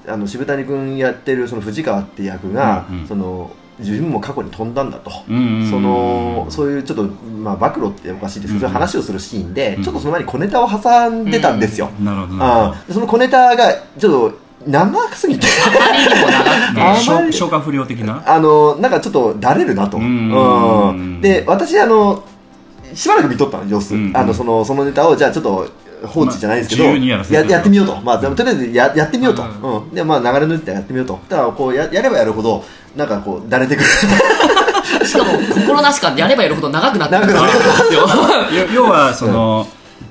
あの渋谷君やってるその藤川って役が、うんうん。その自分も過去に飛んだんだと、うんうんうん。そのそういうちょっと、まあ、暴露っておかしいですけど、うん。話をするシーンで、うん。ちょっとその前に小ネタを挟んでたんですよ、なるほどなるほあーでその小ネタがちょっと長すぎて。あまりにも長くて消消化不良的な？あのなんかちょっとだれるなと。で私あのしばらく見とったの様子、うん。あのそのそのネタをじゃあちょっと放置じゃないですけど、やってみようと、まあ、とりあえずややってみようと、ううん。でまあ、流れのってやってみようと。だからこうややればやるほどなんかこうだれてくる。しかも心なしかやればやるほど長くなってくる。長くなってんですよよ要はその、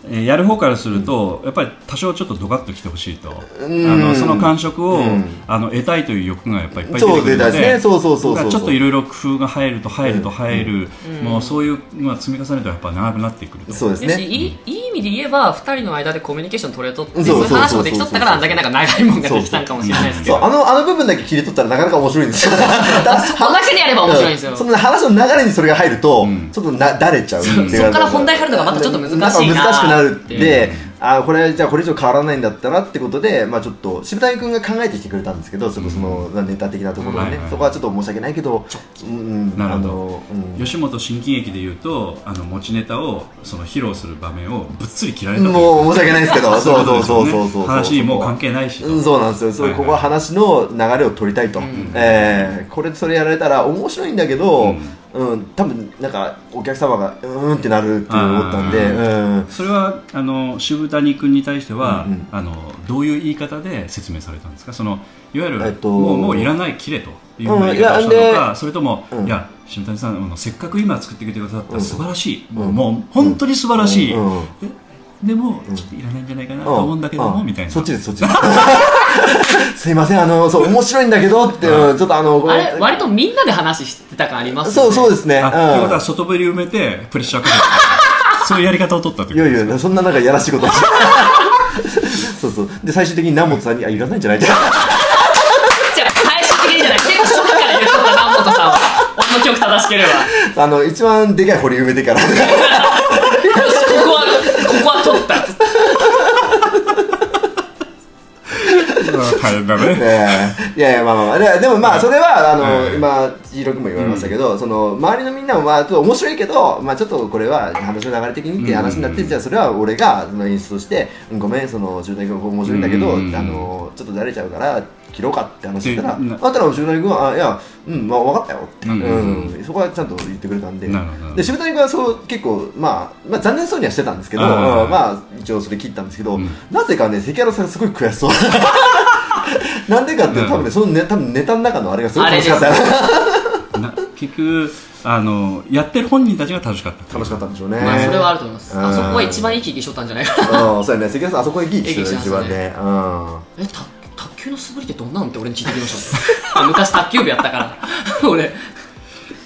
えーやる方からすると、やっぱり多少ちょっとドカッときてほしいと、あん。のその感触を、うん。あの得たいという欲がやっぱりいっぱい出てくるのでね。そうそうそうそう。ちょっといろいろ工夫が入ると入ると入る、もうそういうのが積み重ねるとやっぱ長くなってくると。そうですですしねいいいい意味で言えば2人の間でコミュニケーション取れとってそういう話もできとったからあんだけなんか長いもんができたんかもしれないですけどあのあの部分だけ切り取ったらなかなか面白いんですよ。そこだけでやれば面白いんですよ。その話の流れにそれが入ると、ん。ちょっとなだれちゃうそこから本題入るのがまたちょっと難しいな難しくなるってあこれじゃあこれ以上変わらないんだったらってことで、まあ、ちょっと渋谷君が考えてきてくれたんですけどちょっとその、ネタ的なところはね、はいはいそこはちょっと申し訳ないけど、うんうん、なるほど。吉本新喜劇でいうとあの持ちネタをその披露する場面をぶっつり切られたもう申し訳ないですけど、そうそうそういそうそう。そう。話にもう。関係ないしと。うん、そうなんですよ。そいはい。ここは話の流れを取りたいと。えーこれそれやられたら面白いんだけど、うん、多分なんかお客様がうーんってなるって思ったんで、あうん。それはあの渋谷君に対しては、うんうんあのどういう言い方で説明されたんですか？そのいわゆる、えっともうもういらない切れというふうな言い方をしたのか、それとも、うん。いや渋谷さんあのせっかく今作ってきてくださったうん素晴らしい、もううん。もう本当に素晴らしい、でもちょっといらないんじゃないかなと思うんだけども、うんみたいな。そっちですそっちです すいませんあのそう面白いんだけどって、うん。ちょっとあのこあれ割とみんなで話してた感ありますそうそうでですね、あということはう外堀埋めてプレッシャーかけて。そういうやり方を取ったってん、いことですか？やいやそんななんかやらしいこと そうそう。で最終的に南本さんにあいらないんじゃない？ってじゃあ最終的にじゃない。結構初期から言っとった南本さんは。俺の曲正しければ。あの一番でかい堀埋めてから。ここはここは取ったうん大変だね。ええ。いやいやまあまあまあ。ででもまあそれはあの、うん今千尋君も言われましたけど、その周りのみんなもまあちょっと面白いけどまあちょっとこれは話の流れ的にって話になって、じゃあそれは俺がその演出として、うんごめんその中谷君面白いんだけど、うん。あのちょっとだれちゃうから切ろうかって話したら、あったら中谷君はあいやうんまあ分かったよって、ううん。んそこはちゃんと言ってくれたんで。で渋谷君はそう結構、まあ、まあ残念そうにはしてたんですけど、まあ一応それ切ったんですけど、うん。なぜかね関原さんがすごい悔しそうなんでかって多分ねそのね多分ネタの中のあれがすごい楽しかった。結局あのやってる本人たちが楽しかった楽しかったんでしょうね。まあそれはあると思います。うん。あそこは一番いい気しとったんじゃないかな。うん。そうやね。関原さんあそこで生き生きしてる一番ね。うん。えた卓球の素振りってどんなんって俺に聞いてきました。あ昔卓球部やったから。俺。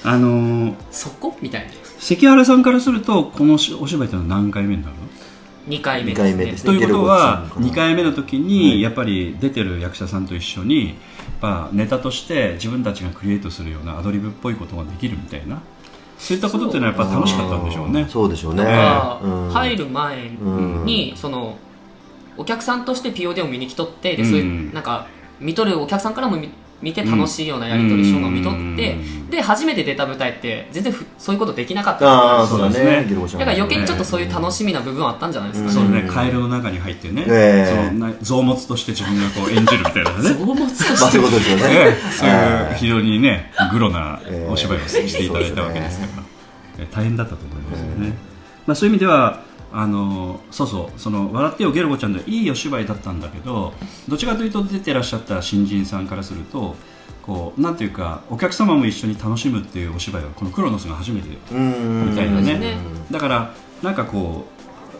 あのそこ？みたいな。関原さんからするとこのお芝居ってのは何回目になるの？2回目二回目ですね。ということはゲルゴ2回目の時はい。にやっぱり出てる役者さんと一緒にまあネタとして自分たちがクリエイトするようなアドリブっぽいことができるみたいなそういったことっていうのはやっぱ楽しかったんでしょうね。そうでしょうね。だからうん入る前にそのお客さんとして POD を見に来とってでそういううん。なんか見とるお客さんからも見見て楽しいようなやり取りしようが見とってうんで初めて出た舞台って全然ふそういうことできなかった。ああそうだね。だから余計にちょっとそういう楽しみな部分はあったんじゃないですか、うんそうねカエルの中に入ってね、ええ。そのな臓物として自分がこう演じるみたいなね。そう思って。たまあそういうことですよね。ええ。そういうえ非常にねグロなええ。お芝居をしていただいたわけですから、え大変だったと思いますよね、え。まあ、そういう意味ではあのそうそうその笑ってよゲルゴちゃんでいいお芝居だったんだけどどちらかというと出てらっしゃった新人さんからするとこうなんていうかお客様も一緒に楽しむっていうお芝居はこのクロノスが初めてうん。みたいなね。だからなんかこ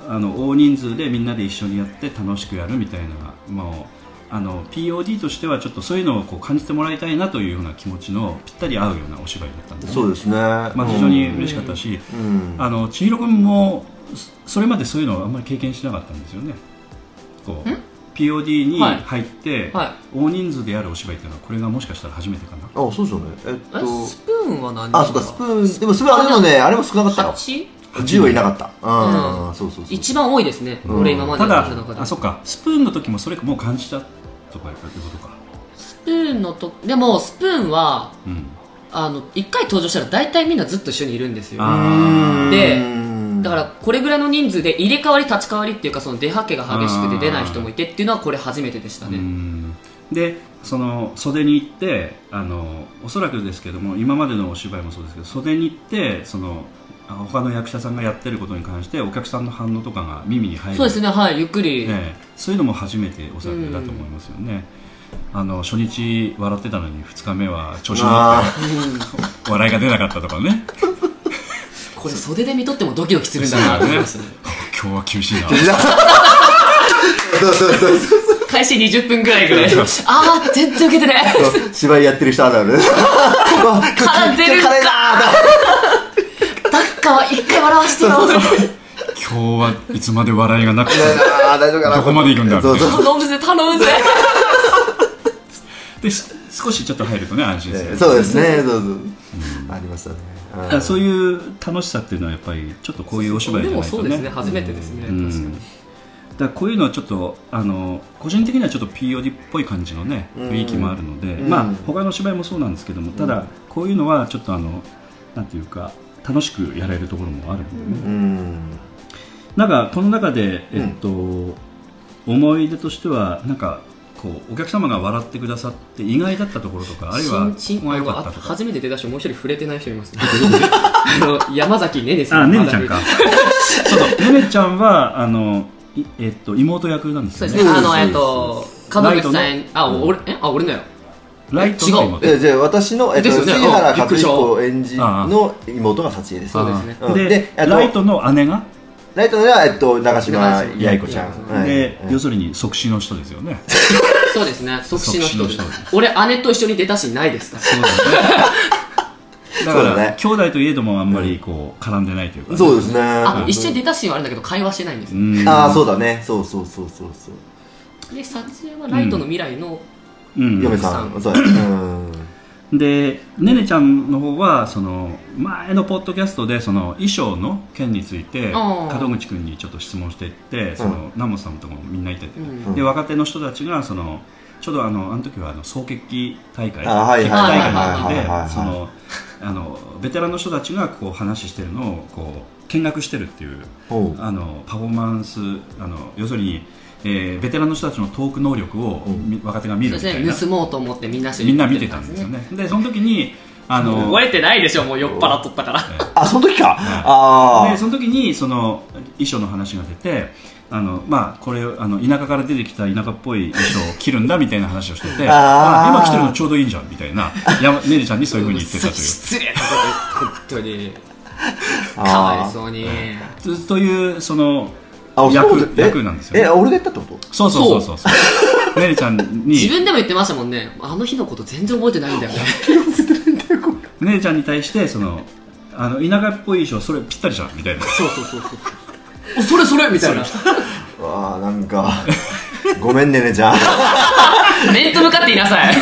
うあの大人数でみんなで一緒にやって楽しくやるみたいなもうあの POD としてはちょっとそういうのをこう感じてもらいたいなというような気持ちのぴったり合うようなお芝居だったんですね。そうですね。まあ、非常に嬉しかったし、うん。あの千尋君もそそれまでそういうのをあんまり経験しなかったんですよね。こう POD にはい。入って、はい。大人数でやるお芝居っていうのはこれがもしかしたら初めてかな。あそうですよね。えっえ？とスプーンは何？あそうかスプーンでもスプーンあれもねあれも少なかったよ。8? 10はいなかった。うん、うんそうそうそう。一番多いですね、うん。俺今までただやった中で。あそっか。スプーンの時もそれもう感じたとかいうことか。スプーンのとでもスプーンはうん。あの1回登場したら大体みんなずっと一緒にいるんですよ。あでうんだからこれぐらいの人数で入れ替わり立ち替わりっていうかその出はけが激しくて出ない人もいてっていうのはこれ初めてでしたうねん。でその袖に行ってあのおそらくですけども今までのお芝居もそうですけど袖に行ってそのあ他の役者さんがやってることに関してお客さんの反応とかが耳に入る。そうですねはいゆっくり、ええ。そういうのも初めておそらくだと思いますよね、あの初日笑ってたのに2日目は調子に乗あって笑いが出なかったとかねこれ袖で見とってもドキドキするんだなと思いましたね。今日は厳しいな。ーそうそうそうそう開始20分ぐらいぐらい。ああ全然受けてねそう芝居やってる人あるある。絡んでるか。ダッカは一回笑わしてよ今日はいつまで笑いがなくてどこまで行くんだそうそう。頼むぜ頼むぜ。です少しちょっと入るとね安心する、そうですね。そうそう。ありましたねだからそういう楽しさっていうのはやっぱりちょっとこういうお芝居じゃないとね。そうですね。初めてですね、うん。確かに。だからこういうのはちょっとあの個人的にはちょっと POD っぽい感じのねうん。雰囲気もあるので、うん。まあ他の芝居もそうなんですけどもただこういうのはちょっとあのなんていうか楽しくやれるところもあるのでね、うん。なんかこの中で、えっと思い出としてはなんかこうお客様が笑ってくださって意外だったところとかあるいは初めて出だしもう一人触れてない人います。ねあの山崎ねねさんあねねちゃんか。そうそうねねちゃんはあのいえっと妹役なんですよね。そうですね。あのえっと門口さライんあ俺えあ俺だよ。ライトの妹。えじゃあ私の、えっと、ですよね。杉原和あびっくりした。彦演じの妹が幸恵です。そうですね。うん。でライトの姉が？ライトのは、えっと、長島八重子ちゃん、はいで、はい。要するに即死の人ですよね そうですね。即死の人。です俺姉と一緒に出たしないですから。そうだねだからね。兄弟といえどもあんまりこう絡んでないというか。ね、そうですね。あ一緒に出たシーンはあるんだけど会話してないんですよ。うん。ああそうだね。そうそうそうそうそう。で撮影はライトの未来のうん。嫁さん。そうやうんでねねちゃんの方はその前のポッドキャストでその衣装の件について門口君にちょっと質問していってその、ナモさんとかもみんないてて、うん。で若手の人たちがそのちょうどあのあの時はあの総決起大会あはい決起はい大会の時でそのあのベテランの人たちがこう話してるのをこう見学してるっていう。あのパフォーマンスあの要するに、えーベテランの人たちのトーク能力を、み若手が見るみたいな。ね。盗もうと思ってみんなしてみんな見てたんですよね。でその時にあの覚えてないでしょもう酔っ払っとったから。あその時か。ああでその時にその衣装の話が出てあのまあこれあの田舎から出てきた田舎っぽい衣装を着るんだみたいな話をしててあ今着てるのちょうどいいんじゃんみたいな。やねねちゃんにそういうふうに言ってたという。失礼なこと本当に。かわいそうに。とというそのあ役え役なんですよ、ね、え俺が言ったってこと？そうそうそうそう。そう。ねねちゃん自に分でも言ってましたもんね。あの日のこと全然覚えてないんだよね。ねねちゃんに対してそのあの田舎っぽい衣装それぴったりじゃんみたいな。そうそうそうそう。おそれそれみたいな。ああなんかごめんねねちゃん 面と向かって言いなさい。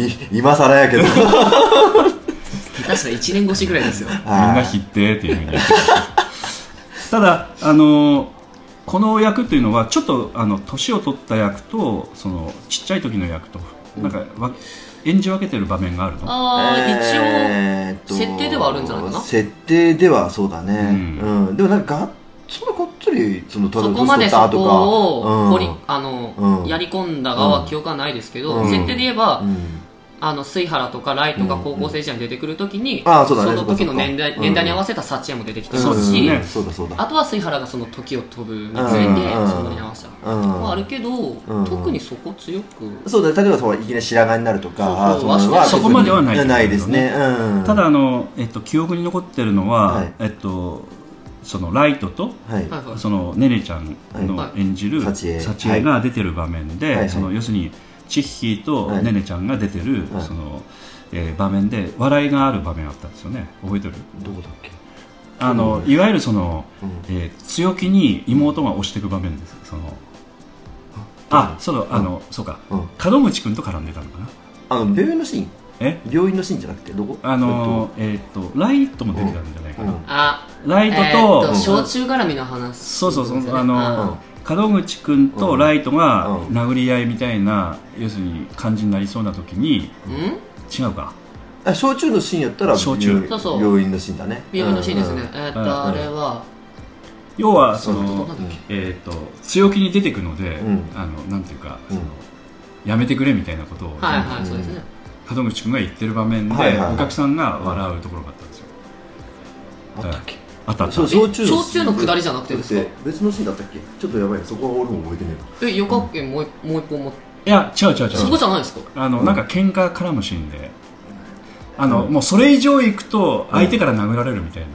い今更やけど。下手したら1年越しぐらいですよ。みんな引ってっていうふうにただあのこの役っていうのはちょっとあの年を取った役とそのちっちゃい時の役となんかわ演じ分けてる場面があるのああ、えー一応設定ではあるんじゃないかな？設定ではそうだね。ううん、でもなんかがそんながっつりそのそこまでそこを掘り、うん。あの、うん。やり込んだ側は記憶はないですけど、うん。設定で言えば、うんあの水原とかライトが高校生時代に出てくるときに、あーそうだね。の時の年代そうか。そうか年代に合わせた幸也も出てきてそうますし、ですねそうだそうだ。あとは水原がその時を飛ぶにつれて、うんそのに合わせたうん。のはあるけど、ん特にそこ強く。そうだ例えばそういきなり白髪になるとかそこまではないないですね、うん、ただあの、えっと、記憶に残ってるのは、はい。えっと、そのライトとそのねねちゃんのはい。演じる幸恵が出てる場面で、はい。はい。その要するにチッヒーとはい。ねねちゃんが出てる、はい。そのえー場面で笑いがある場面あったんですよね。覚えてる？どこだっけ？あのいわゆるその、うん。えー強気に妹が押していく場面です。そのあそうだあの、そうか、うん。門口君と絡んでたのかな。あの病院のシーン？え？病院のシーンじゃなくてどこ？あのえーっと。ライトも出てたんじゃないかな、うん。あライトと、えーっと焼酎絡みの話。そうそうそうあの門口君とライトが殴り合いみたいな、要するに感じになりそうな時に違うか。あ焼酎のシーンやったら焼酎病そうそう。病院のシーンだね。病院のシーンですね、うん。えーっと、うん。あれは。要はそうん。の、えー、と強気に出てくので、うん。あのなんていうか、うん。そのやめてくれみたいなことを、はいはいそうですね。門口君が言ってる場面で、はいはいはい。お客さんが笑うところがあったんですよ。あったっけ？あったあったそう焼酎焼酎の下りじゃなくてですか？別のシーンだったっけ？ちょっとやばいねそこは俺も覚えてねえなえ予告券もう一もう一本もいや違う違う違う。そこじゃないですか？あのなんか喧嘩絡むシーンで。あの、もうそれ以上行くと相手から殴られるみたいな、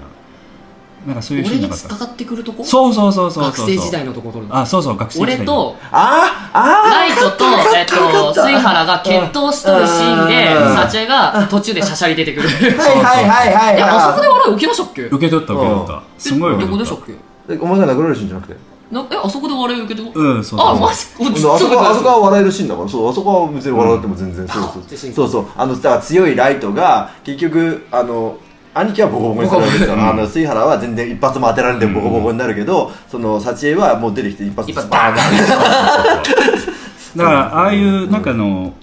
なんかそういうシー俺ンなかった。に突っかかってくるとこ？そうそうそうそうそう。学生時代のとこ取るのあそうそう学生時代俺とああライトと、えっと、水原が決闘しとるシーンで、うんサチェが途中でシャシャリ出てくる。はいはいはいはいえ、あそこでは笑い受けましたっけ？受け取った受け取った。すごいえ受け取っどこでしたったけ？いお前が殴られるシーンじゃなくて？なえ、あそこで笑い受けてもうんそうそうあ、マジ？あそこはあそこはは笑えるシーンだからそうあそこは別に笑っても全然、そうそう。そうそう。あのだから強いライトが結局あの兄貴はボコボコにされるんですよ。あの水原は全然一発も当てられてボコボコになるけど、その幸恵はもう出てきて一発バーン。だからああいう中の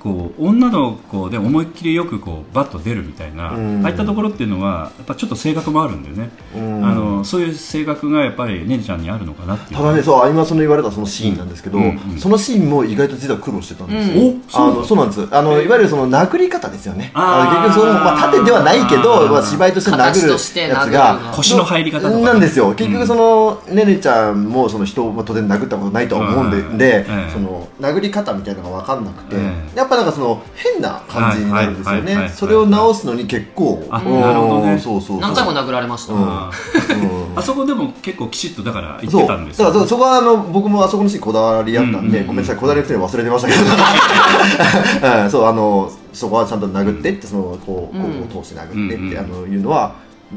こう女の子で思いっきりよくこうバッと出るみたいな、うん。ああいったところっていうのはやっぱちょっと性格もあるんでね、うん。あのそういう性格がやっぱりねるちゃんにあるのかなっていう。ただねそう今その言われたそのシーンなんですけど、うんうん。そのシーンも意外と実は苦労してたんですよ、あのそうなんです。あのいわゆるその殴り方ですよね。あ結局その、まあ、縦ではないけあど、ー。まあ、芝居として殴るやつがの腰の入り方とかなんですよ。結局その、ねねちゃんもその人をまあ当然殴ったことないとは思うん。で,、うんでええその殴り方みたいなのが分かんなくて、えやっぱなんかその変な感じになるんですよね。それを直すのに結構なるほどね。そうそうそう。何回も殴られました。うん。あうん。あそこでも結構きちっとだから言っそうてたんですよだからそそこはあの僕もあそこのシーンこだわりあったんで、うんごめんなさいこだわりの人に忘れてましたけど、うん、そうあのそこはちゃんと殴ってってそのこうこうんう通して殴ってって、うんあのいうのは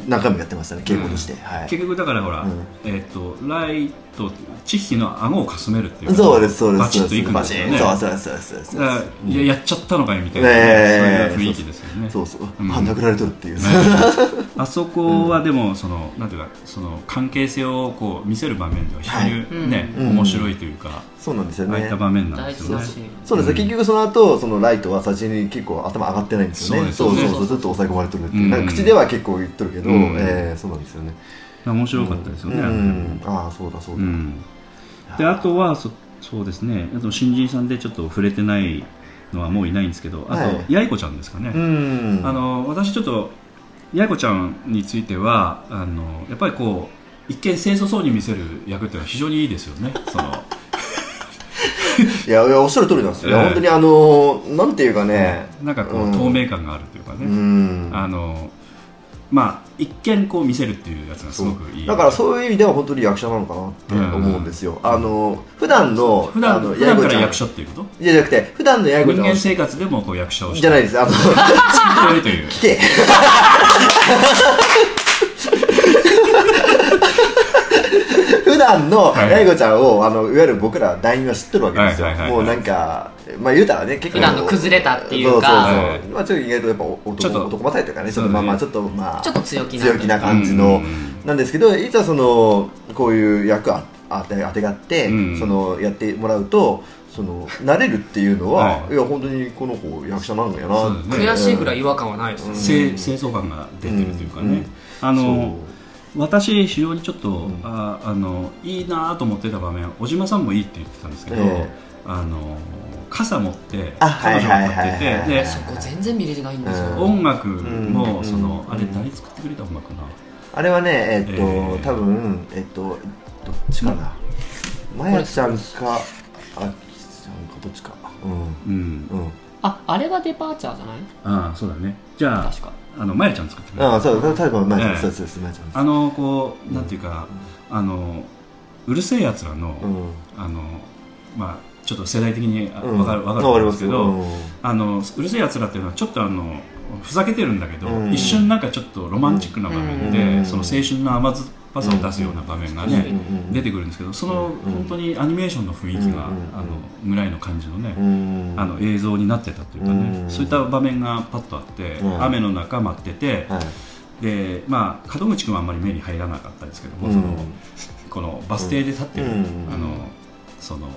何回もやってましたね稽古として、はい。結局だからほら、うん。えっ、とライトチッヒの顎をかすめるっていうそうですそうですバチッといくんですよね。そうそうそうそうややっちゃったのかよみたいな、ねえ。そういう雰囲気ですよね。そうそう、うん。あ殴られとるっていう、ね。あそこはでもそのなんていうかその関係性をこう見せる場面では非常にね、うん。面白いというか、そうなんですよああいねった場面なん大ですよね。そうです、結局その後そのライトは最初に結構頭上がってないんですよね。そうそうそうずっと抑え込まれてるっていう、うん。なんか口では結構言っとるけど、うん。えーそうなんですよね面白かったですよね、うん、ああそうだそうだ、うん。であとはそそうですね。あと新人さんでちょっと触れてないのはもういないんですけどあと、はい八重子ちゃんですかね、うん。あの私ちょっと八重子ちゃんについてはあのやっぱりこう一見清楚そうに見せる役っていうのは非常にいいですよね。その いやいやおっしゃる通りなんですよ、ええ。本当にあのなんていうかね。なんかこう、うん。透明感があるというかね、うん。あのまあ一見こう見せるっていうやつがすごくいい。だからそういう意味では本当に役者なのかなって思うんですよ、あの普段の普段あの普段から役者っていうこと？じゃなくて普段の八重子ちゃんは。人間生活でもこう役者をして。じゃないです。あの 聞け 普段のはい。八重子ちゃんをあのいわゆる僕ら団員は知ってるわけですよ、はいはいはいはい。もうなんかまあ言うたらね結構普段の崩れたっていうか。そうそうそう、はいまあちょっと意外とやっぱ男男勝りというかねちょっとまあまあちょっとまあちょっと強気な。強気な感じの、うん。うんなんですけどいざそのこういう役ああて当てがって、うん。そのやってもらうとその慣れるっていうのは、はい。い、や本当にこの子役者なんやなそうですね。悔しいぐらい違和感はないですね。清清楚感が出てるというかね、うん。あの私非常にちょっと、ん。ああのいいなと思ってた場面小島さんもいいって言ってたんですけど、ええ。あの傘持って彼女がはいはいはい立っててでそこ全然見れてないんですよ。うん音楽も、うん。そのうん。あれ誰作ってくれた音楽かな、あれはねえっと、えー多分えっとどっちかな。まやちゃんかあきちゃんかどっちか。うん。うん。うん。あ、あれはデパーチャーじゃない？ああそうだね。じゃあ確か。あのまやちゃん作ってくれたああそう多分まやちゃん、ええ。そうまやちゃん。あのこうなんていうか、あのうるせえやつらの、うん。あのまあちょっと世代的にあうん。わかるわかるとわかり思うんですけど、うん。あのうるせえやつらっていうのはちょっとあのふざけてるんだけど、うん。一瞬なんかちょっとロマンチックな場面で、うん。その青春の甘酸っぱさを出すような場面がね、うん出てくるんですけどその、うん本当にアニメーションの雰囲気が、うんあのぐらいの感じのね、うんあの映像になってたというかね、うんそういった場面がパッとあって、うん。雨の中待ってて、はい。でまあ門口君はあんまり目に入らなかったですけども、うん。そのこのバス停で立ってる、うんあのその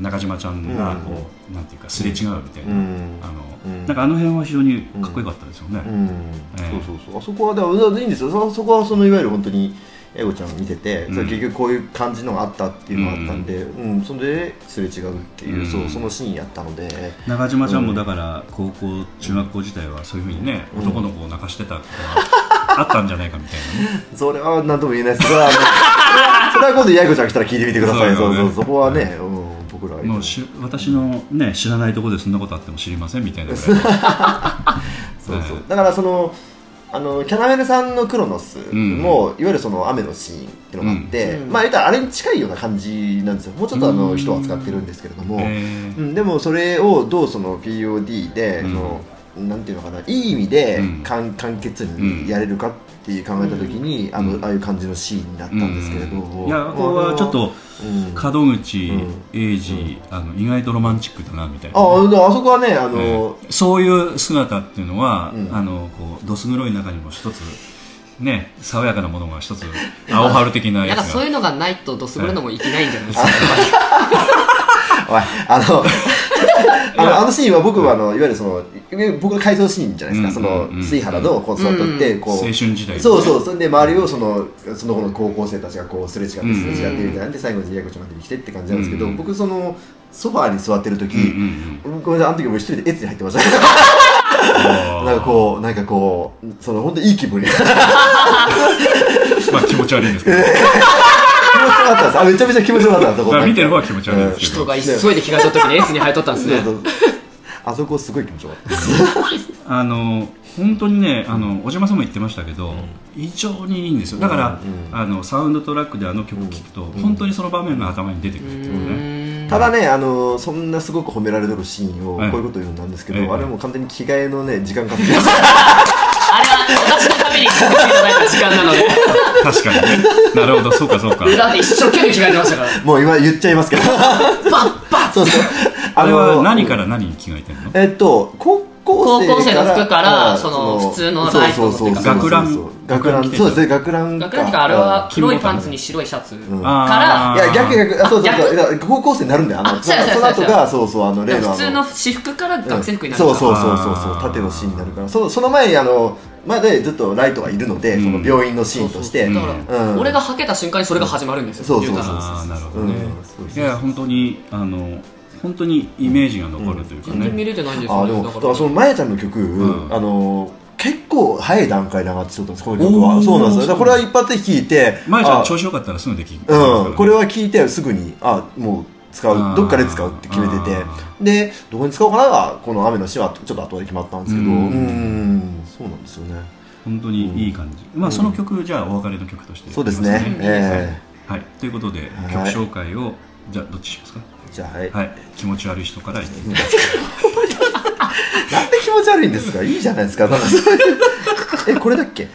中島ちゃんがこう、なんていうかすれ違うみたいな、うん。あのうん。なんかあの辺は非常にかっこよかったですよね。そうそうそう。あそこはでもいいんですよ。そそこはそのいわゆる本当に英語ちゃんを見てて、うん。それ結局こういう感じのがあったっていうのがあったんで、うん。それですれ違うっていう、うん。そうそのシーンやったので。中島ちゃんもだから高校中学校時代はそういうふうにね、男の子を泣かしてたことがあったんじゃないかみたいなね。それは何とも言えないです。それはあの それは今度八重子ちゃん来たら聞いてみてください。そうねそうそこはね、うん、僕らはも。うし私の、ね、知らないところでそんなことあっても知りませんみたいな そうそう。はい。だからそのあのキャナメルさんのクロノスも、いわゆるその雨のシーンっていうのがあって、うん。まあ言ったらあれに近いような感じなんですよもうちょっとあの、うん人は使ってるんですけれども、えうん、でもそれをどうその POD で、うん。そのなんていうのかないい意味でうん。簡簡潔にやれるかっていう考えた時に、あのああいう感じのシーンになったんですけれど、うん。いやここはちょっとうん。門口うん。英二、あの意外とロマンチックだなみたいな。ああそこはねあの、ええ。そういう姿っていうのは、うん。あのこうどす黒い中にも一つね爽やかなものが一つ青春的なやつが。なんかそういうのがないとどすぐるのもいけないんじゃないですか、おいあのあのあのシーンは僕はあのいわゆるその僕の回想シーンじゃないですか、うんそのうん。うん水原のコンサートってこう、青春時代そうそうそれで周りをそのその子の高校生たちがこうすれ違ってすれ違ってみたいなんで最後にヤコちゃんが出てきてって感じなんですけど、うん僕そのソファーに座ってる時、うんごめんなさいあの時俺一人でエツに入ってましたなんかこうなんかこうその本当にいい気分に。まあ気持ち悪いんですけどかったです。あめちゃめちゃ気持ちよかったんですまあ見てる方は気持ち悪いですけど。人が急いで着替えた時にエースに入っとったんですね。あそこすごい気持ちよかったあの本当にねあの小島さんも言ってましたけど、異常にいいんですよ。だから、うんあのサウンドトラックであの曲聴くと、本当にその場面が頭に出てくるっていうね、ただね、あのそんなすごく褒められてるシーンを、はい。こういうこと言うんなんですけど、ええ。あれはもう完全に着替えのね時間かかってます あれは私のために作っていただいた時間なので。確かにね。なるほどそうかそうか。裏で一生懸命着替えてましたから。もう今言っちゃいますけどバッバッそうそう。あれは何から何に着替えてんの？えっと高校生高校生の服からうんその普通のライトのそうそうそう学ラン。そうそう学ランそうですね学ラン学ランってかあれは黒いパンツに白いシャツん。あー。いや逆逆あそうそう高校生になるんだよあのあそうやそうその後がそうそうあの例の。普通の私服から学生服になるそうそうそうそう縦のシーンになるから。そその前にあのまでずっとライトがいるので、うん。その病院のシーンとして。だから、うん。俺がはけた瞬間にそれが始まるんですよ、そうそう言たら。あーなるほどね、うん。そうそういや本当にあの本当にイメージが残るというかね、全然見れてないんですあよね。でもだから。そのまやちゃんの曲、ん。あの結構早い段階で上がってしまったんですこのそうなんですよ。だからこれは一発で聴いてあ前ちゃん調子よかったらすぐできる。うん、これは聞いてすぐにあもう使うあー。どっかで使うって決めてて。あでどこに使おうかながこの雨の詩はちょっと後で決まったんですけど。ううんんそうなんですよね。本当にいい感じ、まあその曲じゃあお別れの曲としてそうですね。えはい。ということではい。曲紹介をじゃあどっちしますか？えじゃあはい、はい。気持ち悪い人から言ってみ なんで気持ち悪いんですか？いいじゃないですか。なんかそういう。えこれだっけ？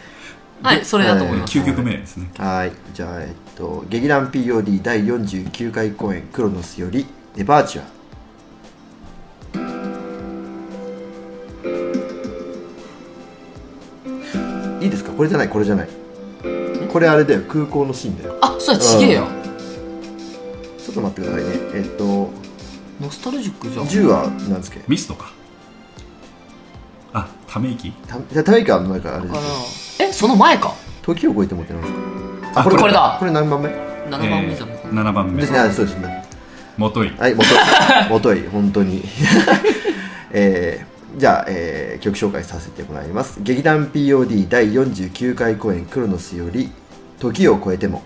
はいそれだと思います、9曲目ですね。はい。じゃあえっと劇団 POD 第49回公演「クロノス」より「デパーチュア」いいですか？これじゃないこれじゃない。これあれだよ。空港のシーンだよ。あそれちげえよ、と待ってくださいね。えっとノスタルジックじゃん。10はなんですけ？どミストか。あため息？たじゃあため息はなんかあれです。えその前か。時を超えてもってなんですか？あこれこれだ。これ何番目？7番目じゃないかな、7番目。ですね。あそうですね。もといはい、もとい、もとい、本当に。えーじゃあ、えー曲紹介させてもらいます。劇団 POD 第49回公演クロノスより、時を超えても。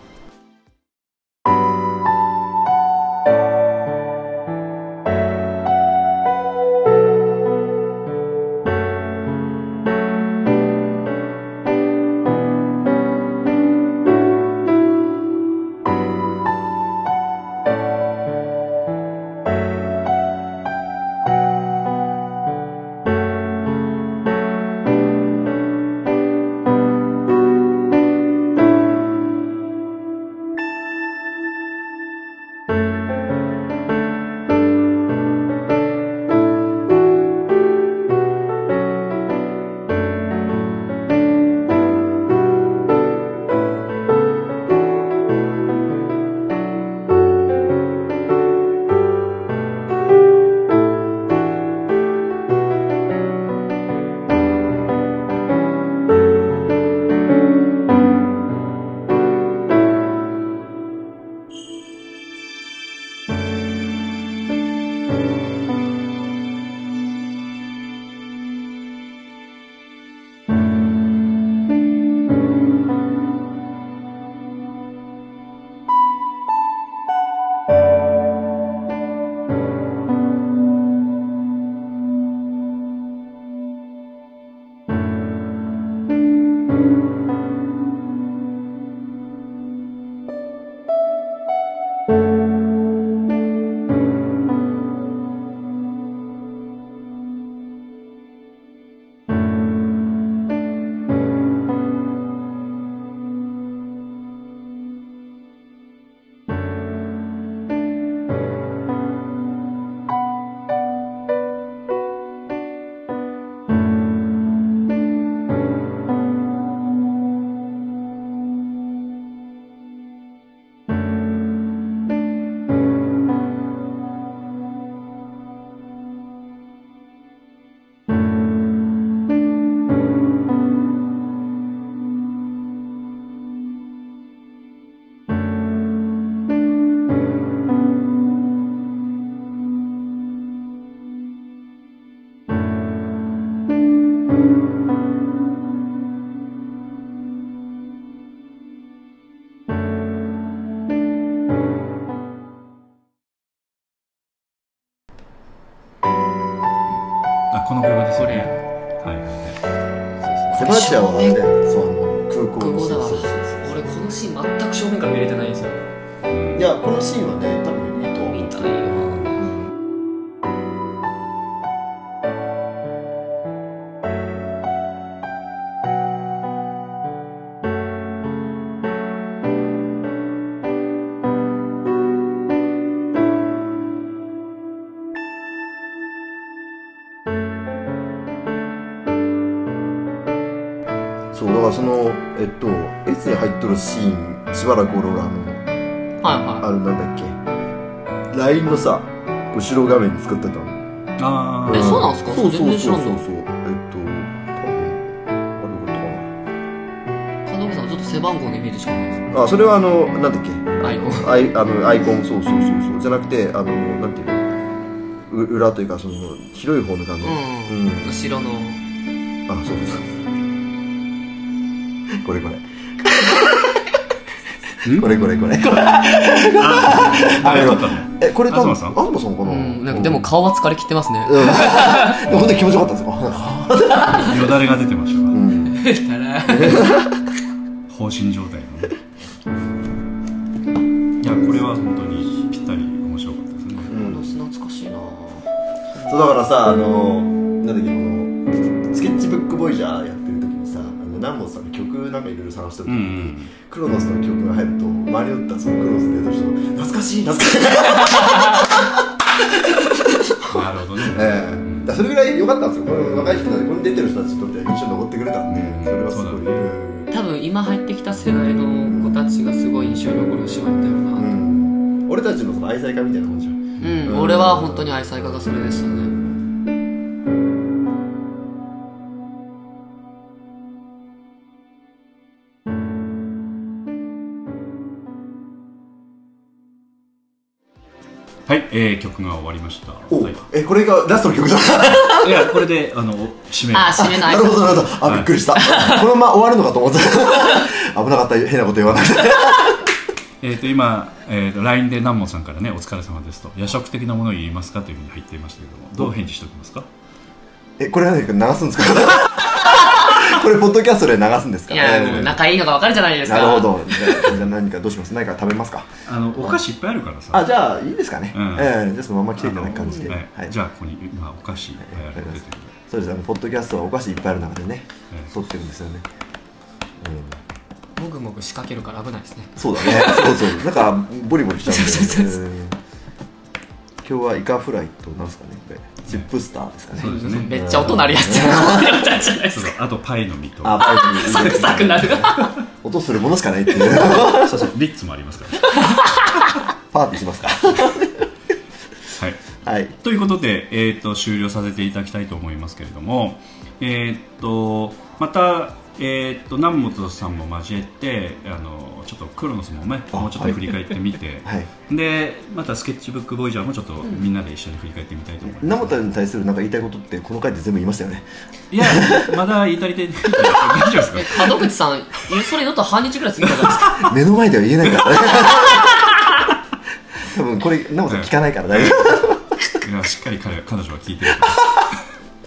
ばらく俺があのはいはあのなんだっけ。LINE のさ後ろ画面に作ってたのあー。えそうなんすか？そうそうそうそう。えっと多分あれかい門口さんはちょっと背番号のイメージしかないですなあそれはあのなんだっけ。アイコン。アイあのアイコンそうそうそうそう。じゃなくてあのなんていうの。う裏というかその広い方の画面。うん、うん。後ろの。あそうそうそう。これこれこれこれこれ。あ誰撮ったの。えこれ多分東さん？東さんかな,、うんなんかでも顔は疲れ切ってますね。うん。でも本当に気持ちよかったですよ よだれが出てましたがうん。たら放心状態いやこれは本当にぴったり面白かったですね。うん。懐かしいなそうだからさあのなんだっけこのスケッチブックボイジャーやってる時にさあの南本さんの曲なんかいろいろ探してる時に、うんうん。クロノスの曲が入ると周りにおったそのクロノスで出た人懐かしい懐かしいな。るほどね。ええ。だそれぐらい良かったんですよ。この若い人たちこれ出てる人たちにとっては印象に残ってくれた。んで、うん。それはすごい。ねうん多分今入ってきた世代の子たちがすごい印象に残るお芝居だよなうん。俺たちのその愛妻家みたいなもんじゃん。うん、俺は本当に愛妻家がそれでしたねはい、えー、曲が終わりました。お、はい、えこれがラストの曲だ。いやこれであの締めあー締めのな挨拶るほどなるほど。あはい。びっくりした。このまま終わるのかと思って。危なかった。変なこと言わなくて。えー、と今、えー、と LINE で南門さんからね「お疲れ様です」と「夜食的なものを言いますか?」というふうに入っていましたけども。どう返事しておきますか？えこれは何か流すんですか？これポッドキャストで流すんですか？いや、えーもう仲いいのが分かるじゃないですか。なるほど。じゃあじゃあ何かどうします？何か食べますか？あのお菓子いっぱいあるからさあじゃあいいですかね、うん。ええ。じゃあそのまま来ていただく感じで、はい。はい。じゃあここに今お菓子いっぱいあるので。出てるそうです。あのポッドキャストはお菓子いっぱいある中でねええ。撮ってるんですよね、うん、もぐもぐ仕掛けるから危ないですね。そうだね。そうそう。なんかボリボリしちゃうんでそうそうそうう。ん今日はイカフライとなんですかねチップスターですかね。そうですね。めっちゃ音鳴るやつ。あとパイの実と。あパイに サクサクなる。音するものしかないっていう。そうそう。リッツもありますから。パーティーしますか。はい。はい。ということで、えー、と終了させていただきたいと思いますけれども、えー、とまた、えー、と南本さんも交えてあのちょっとクロノスもねあもうちょっと振り返ってみて、はい。でまたスケッチブックボイジャーもちょっとみんなで一緒に振り返ってみたいと思います、名本に対するなんか言いたいことってこの回で全部言いましたよね。いやまだ言い足りてない大丈夫ですか？え門口さんそれだと半日ぐらい過ぎたじゃないですか？目の前では言えないから。ね 多分これ名本さん聞かないから大丈いやしっかり彼彼女は聞いてる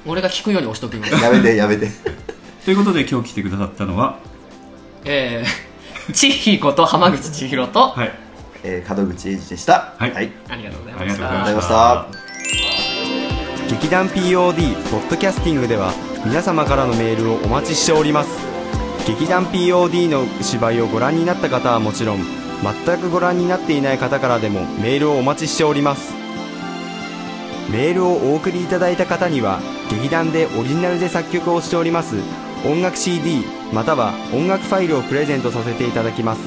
俺が聞くように押しときます。夫やめてやめてということで今日来てくださったのはえー、千尋と浜口千尋と、はい。えー、門口英二でした。はい。はい、ありがとうございあました。りがとうございまありがとうございました。劇団 POD ポッドキャスティングでは皆様からのメールをお待ちしております。劇団 POD の芝居をご覧になった方はもちろん全くご覧になっていない方からでもメールをお待ちしております。メールをお送りいただいた方には劇団でオリジナルで作曲をしております音楽 CD または音楽ファイルをプレゼントさせていただきます。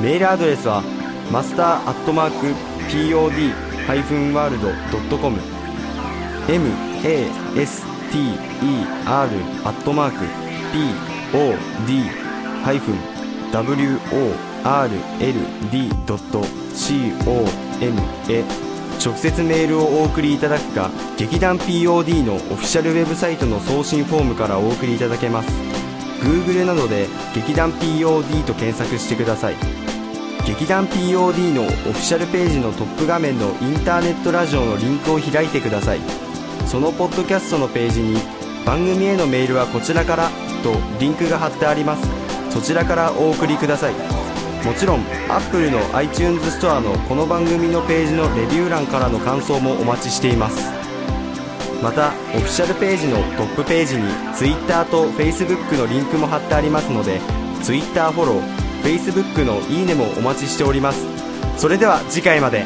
メールアドレスはマスターアットマーク POD-world.com master アットマーク pod-world.com へ直接メールをお送りいただくか劇団 POD のオフィシャルウェブサイトの送信フォームからお送りいただけます。Google などで劇団 POD と検索してください。劇団 POD のオフィシャルページのトップ画面のインターネットラジオのリンクを開いてください。そのポッドキャストのページに番組へのメールはこちらからとリンクが貼ってあります。そちらからお送りください。もちろん Apple の iTunes ストアのこの番組のページのレビュー欄からの感想もお待ちしています。またオフィシャルページのトップページに Twitter と Facebook のリンクも貼ってありますので Twitter フォロー Facebook のいいねもお待ちしております。それでは次回まで。